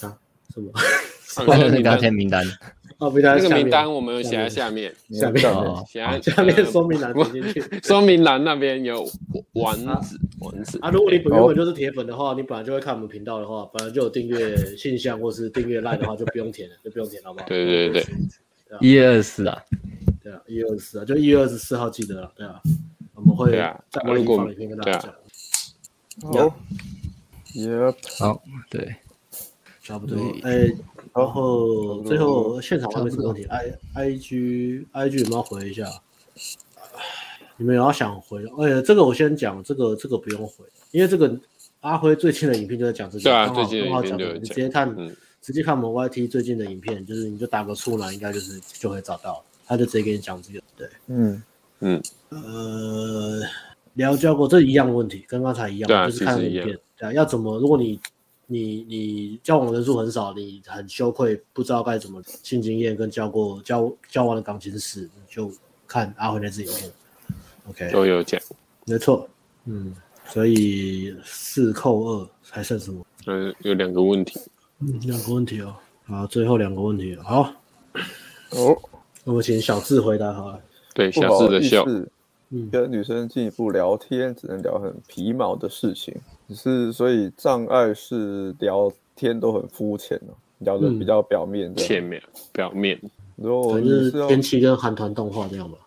啊，什么？那个 填名单。哦，名单那个名单我们有写在下面，下面。写在下面说明栏点进去，说明栏那边有丸子，丸子啊。如果你本原本就是铁粉的话，你本来就会看我们频道的话，本来就有订阅信箱或是订阅赖的话，就不用填了，就不用填，好不好？对对对，一月二十四啊，对啊，一月二十四啊，就一月二十四号记得了，对啊，我们会在微信里面跟大家讲。好，Yep，好，对，差不多，哎。然后最后现场还没什么问题，I I G I G 有没有回一下？你们有要想回？哎，这个我先讲，这个这个不用回，因为这个阿辉最近的影片就在讲这个。对啊，最近的影片就你直接看，直接看我们 Y T 最近的影片，就是你就打个出来，应该就是就会找到，他就直接给你讲这个。对，嗯嗯，呃，聊交过这一样的问题，跟刚才一样，就是看影片，对啊，要怎么？如果你你你交往人数很少，你很羞愧，不知道该怎么性经验跟交过交交往的感情史，就看阿辉那支影片。OK，都有讲，没错，嗯，所以四扣二还剩什么？嗯，有两个问题，嗯，两个问题哦，好，最后两个问题，好，哦，那么请小智回答好了，对，小智的笑。跟女生进一步聊天，只能聊很皮毛的事情，只是所以障碍是聊天都很肤浅哦，聊的比较表面，片面，表面。如果我是天气跟韩团动画这样吧。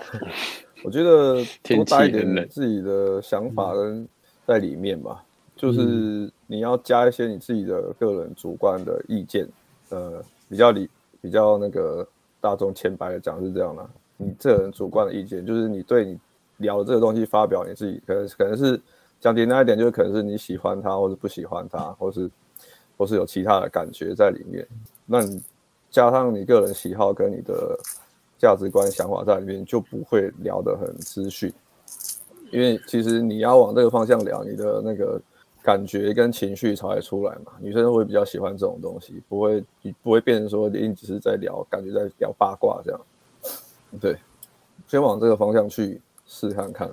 我觉得 多带一点自己的想法跟在里面吧，就是你要加一些你自己的个人主观的意见，呃，比较理比较那个大众浅白的讲是这样的。你这个人主观的意见，就是你对你聊的这个东西发表你自己，可能可能是讲简单一点，就是可能是你喜欢他，或是不喜欢他，或是或是有其他的感觉在里面。那你加上你个人喜好跟你的价值观想法在里面，就不会聊得很资讯。因为其实你要往这个方向聊，你的那个感觉跟情绪才会出来嘛。女生会比较喜欢这种东西，不会不会变成说你只是在聊，感觉在聊八卦这样。对，先往这个方向去试看看。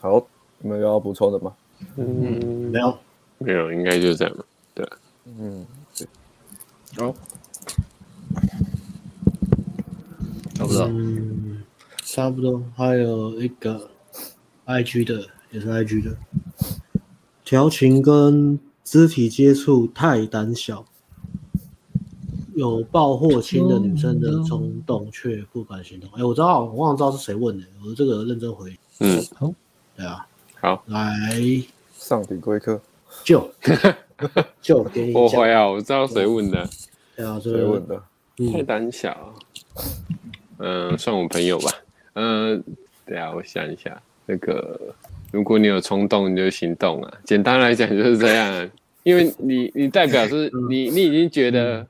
好，你们有要补充的吗？嗯，没有，没有，应该就是这样。对，嗯，对。好，差不多，嗯，差不多。还有一个 IG 的，也是 IG 的，调情跟肢体接触太胆小。有抱或亲的女生的冲动，却不敢行动。哎、欸，我知道，我忘了知道是谁问的，我这个认真回。嗯，好，对啊，好，来上体规课，就就 给你。我会啊，我知道谁问的。对啊，谁问的？太胆小。嗯，算我朋友吧。嗯，对啊，我想一下，那个，如果你有冲动，你就行动啊。简单来讲就是这样，因为你，你代表是你，你已经觉得。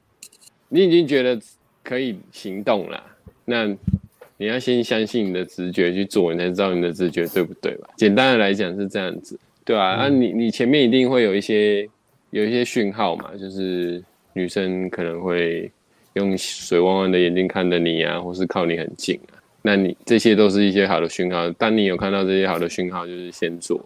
你已经觉得可以行动了，那你要先相信你的直觉去做，你才知道你的直觉对不对吧？简单的来讲是这样子，对吧？啊，你你前面一定会有一些有一些讯号嘛，就是女生可能会用水汪汪的眼睛看着你啊，或是靠你很近啊，那你这些都是一些好的讯号。当你有看到这些好的讯号，就是先做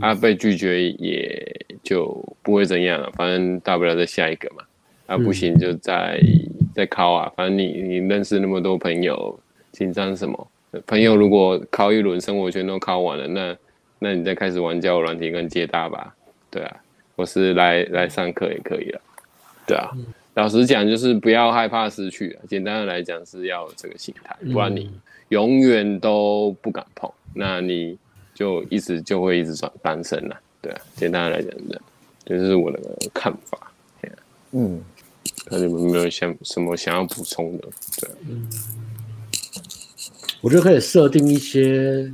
啊，啊，被拒绝也就不会怎样了，反正大不了再下一个嘛。啊，不行就再、嗯、再考啊！反正你你认识那么多朋友，紧张什么？朋友如果考一轮生活圈都考完了，那那你再开始玩交友软体跟接搭吧，对啊，或是来来上课也可以了，对啊。嗯、老实讲，就是不要害怕失去啊。简单的来讲，是要有这个心态，不然你永远都不敢碰，那你就一直就会一直转单身了，对啊。简单的来讲，这，这就是我的看法，嗯。看你们有没有想什么想要补充的？对，嗯，我觉得可以设定一些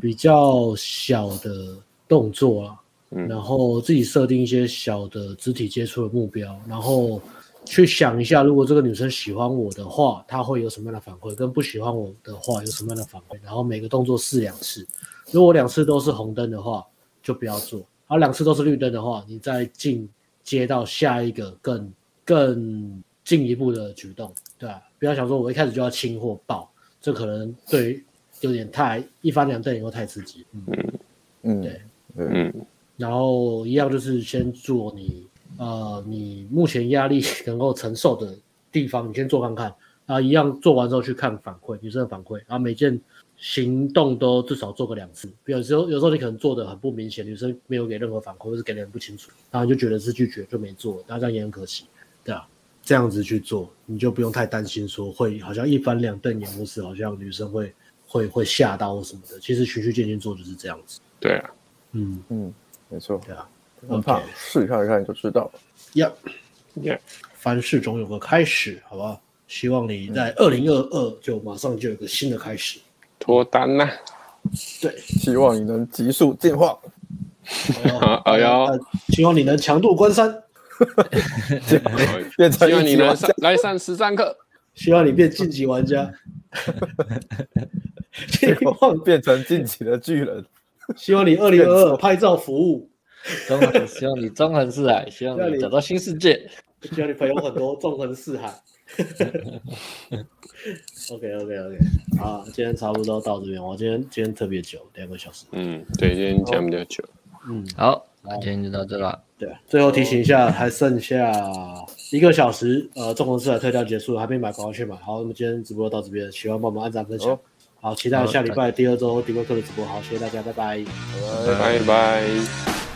比较小的动作啊，嗯，然后自己设定一些小的肢体接触的目标，然后去想一下，如果这个女生喜欢我的话，她会有什么样的反馈；跟不喜欢我的话，有什么样的反馈。然后每个动作试两次，如果两次都是红灯的话，就不要做；而两次都是绿灯的话，你再进接到下一个更。更进一步的举动，对吧？不要想说我一开始就要亲或抱，这可能对有点太一翻两瞪眼又太刺激。嗯嗯，对，嗯。然后一样就是先做你呃，你目前压力能够承受的地方，你先做看看，然后一样做完之后去看反馈，女生的反馈，然后每件行动都至少做个两次。有时候有时候你可能做的很不明显，女生没有给任何反馈，或是给的很不清楚，然后就觉得是拒绝就没做，那这样也很可惜，对啊，这样子去做，你就不用太担心说会好像一翻两瞪眼，或是好像女生会会会吓到或什么的。其实循序渐进做就是这样子。对啊，嗯嗯，没错，对啊。很怕，试看一看就知道了。呀，耶，凡事总有个开始，好不好？希望你在二零二二就马上就有个新的开始，脱单呐。对，希望你能急速进化。哎呦，希望你能强度关山，变成希望你能上来上十三课，希望你变晋级玩家，希望变成晋级的巨人，希望你二零二二拍照服务。中横，希望你纵横四海，希望你找到新世界，希望你朋友很多，纵横四海。OK OK OK，好，今天差不多到这边。我今天今天特别久，两个小时。嗯，对，今天讲比较久。嗯，好，那今天就到这了。对，最后提醒一下，还剩下一个小时，呃，纵横四海特价结束，还没买，赶快去买。好，那么今天直播到这边，喜欢帮忙按赞分享。好，期待下礼拜第二周迪波克的直播。好，谢谢大家，拜拜，拜拜。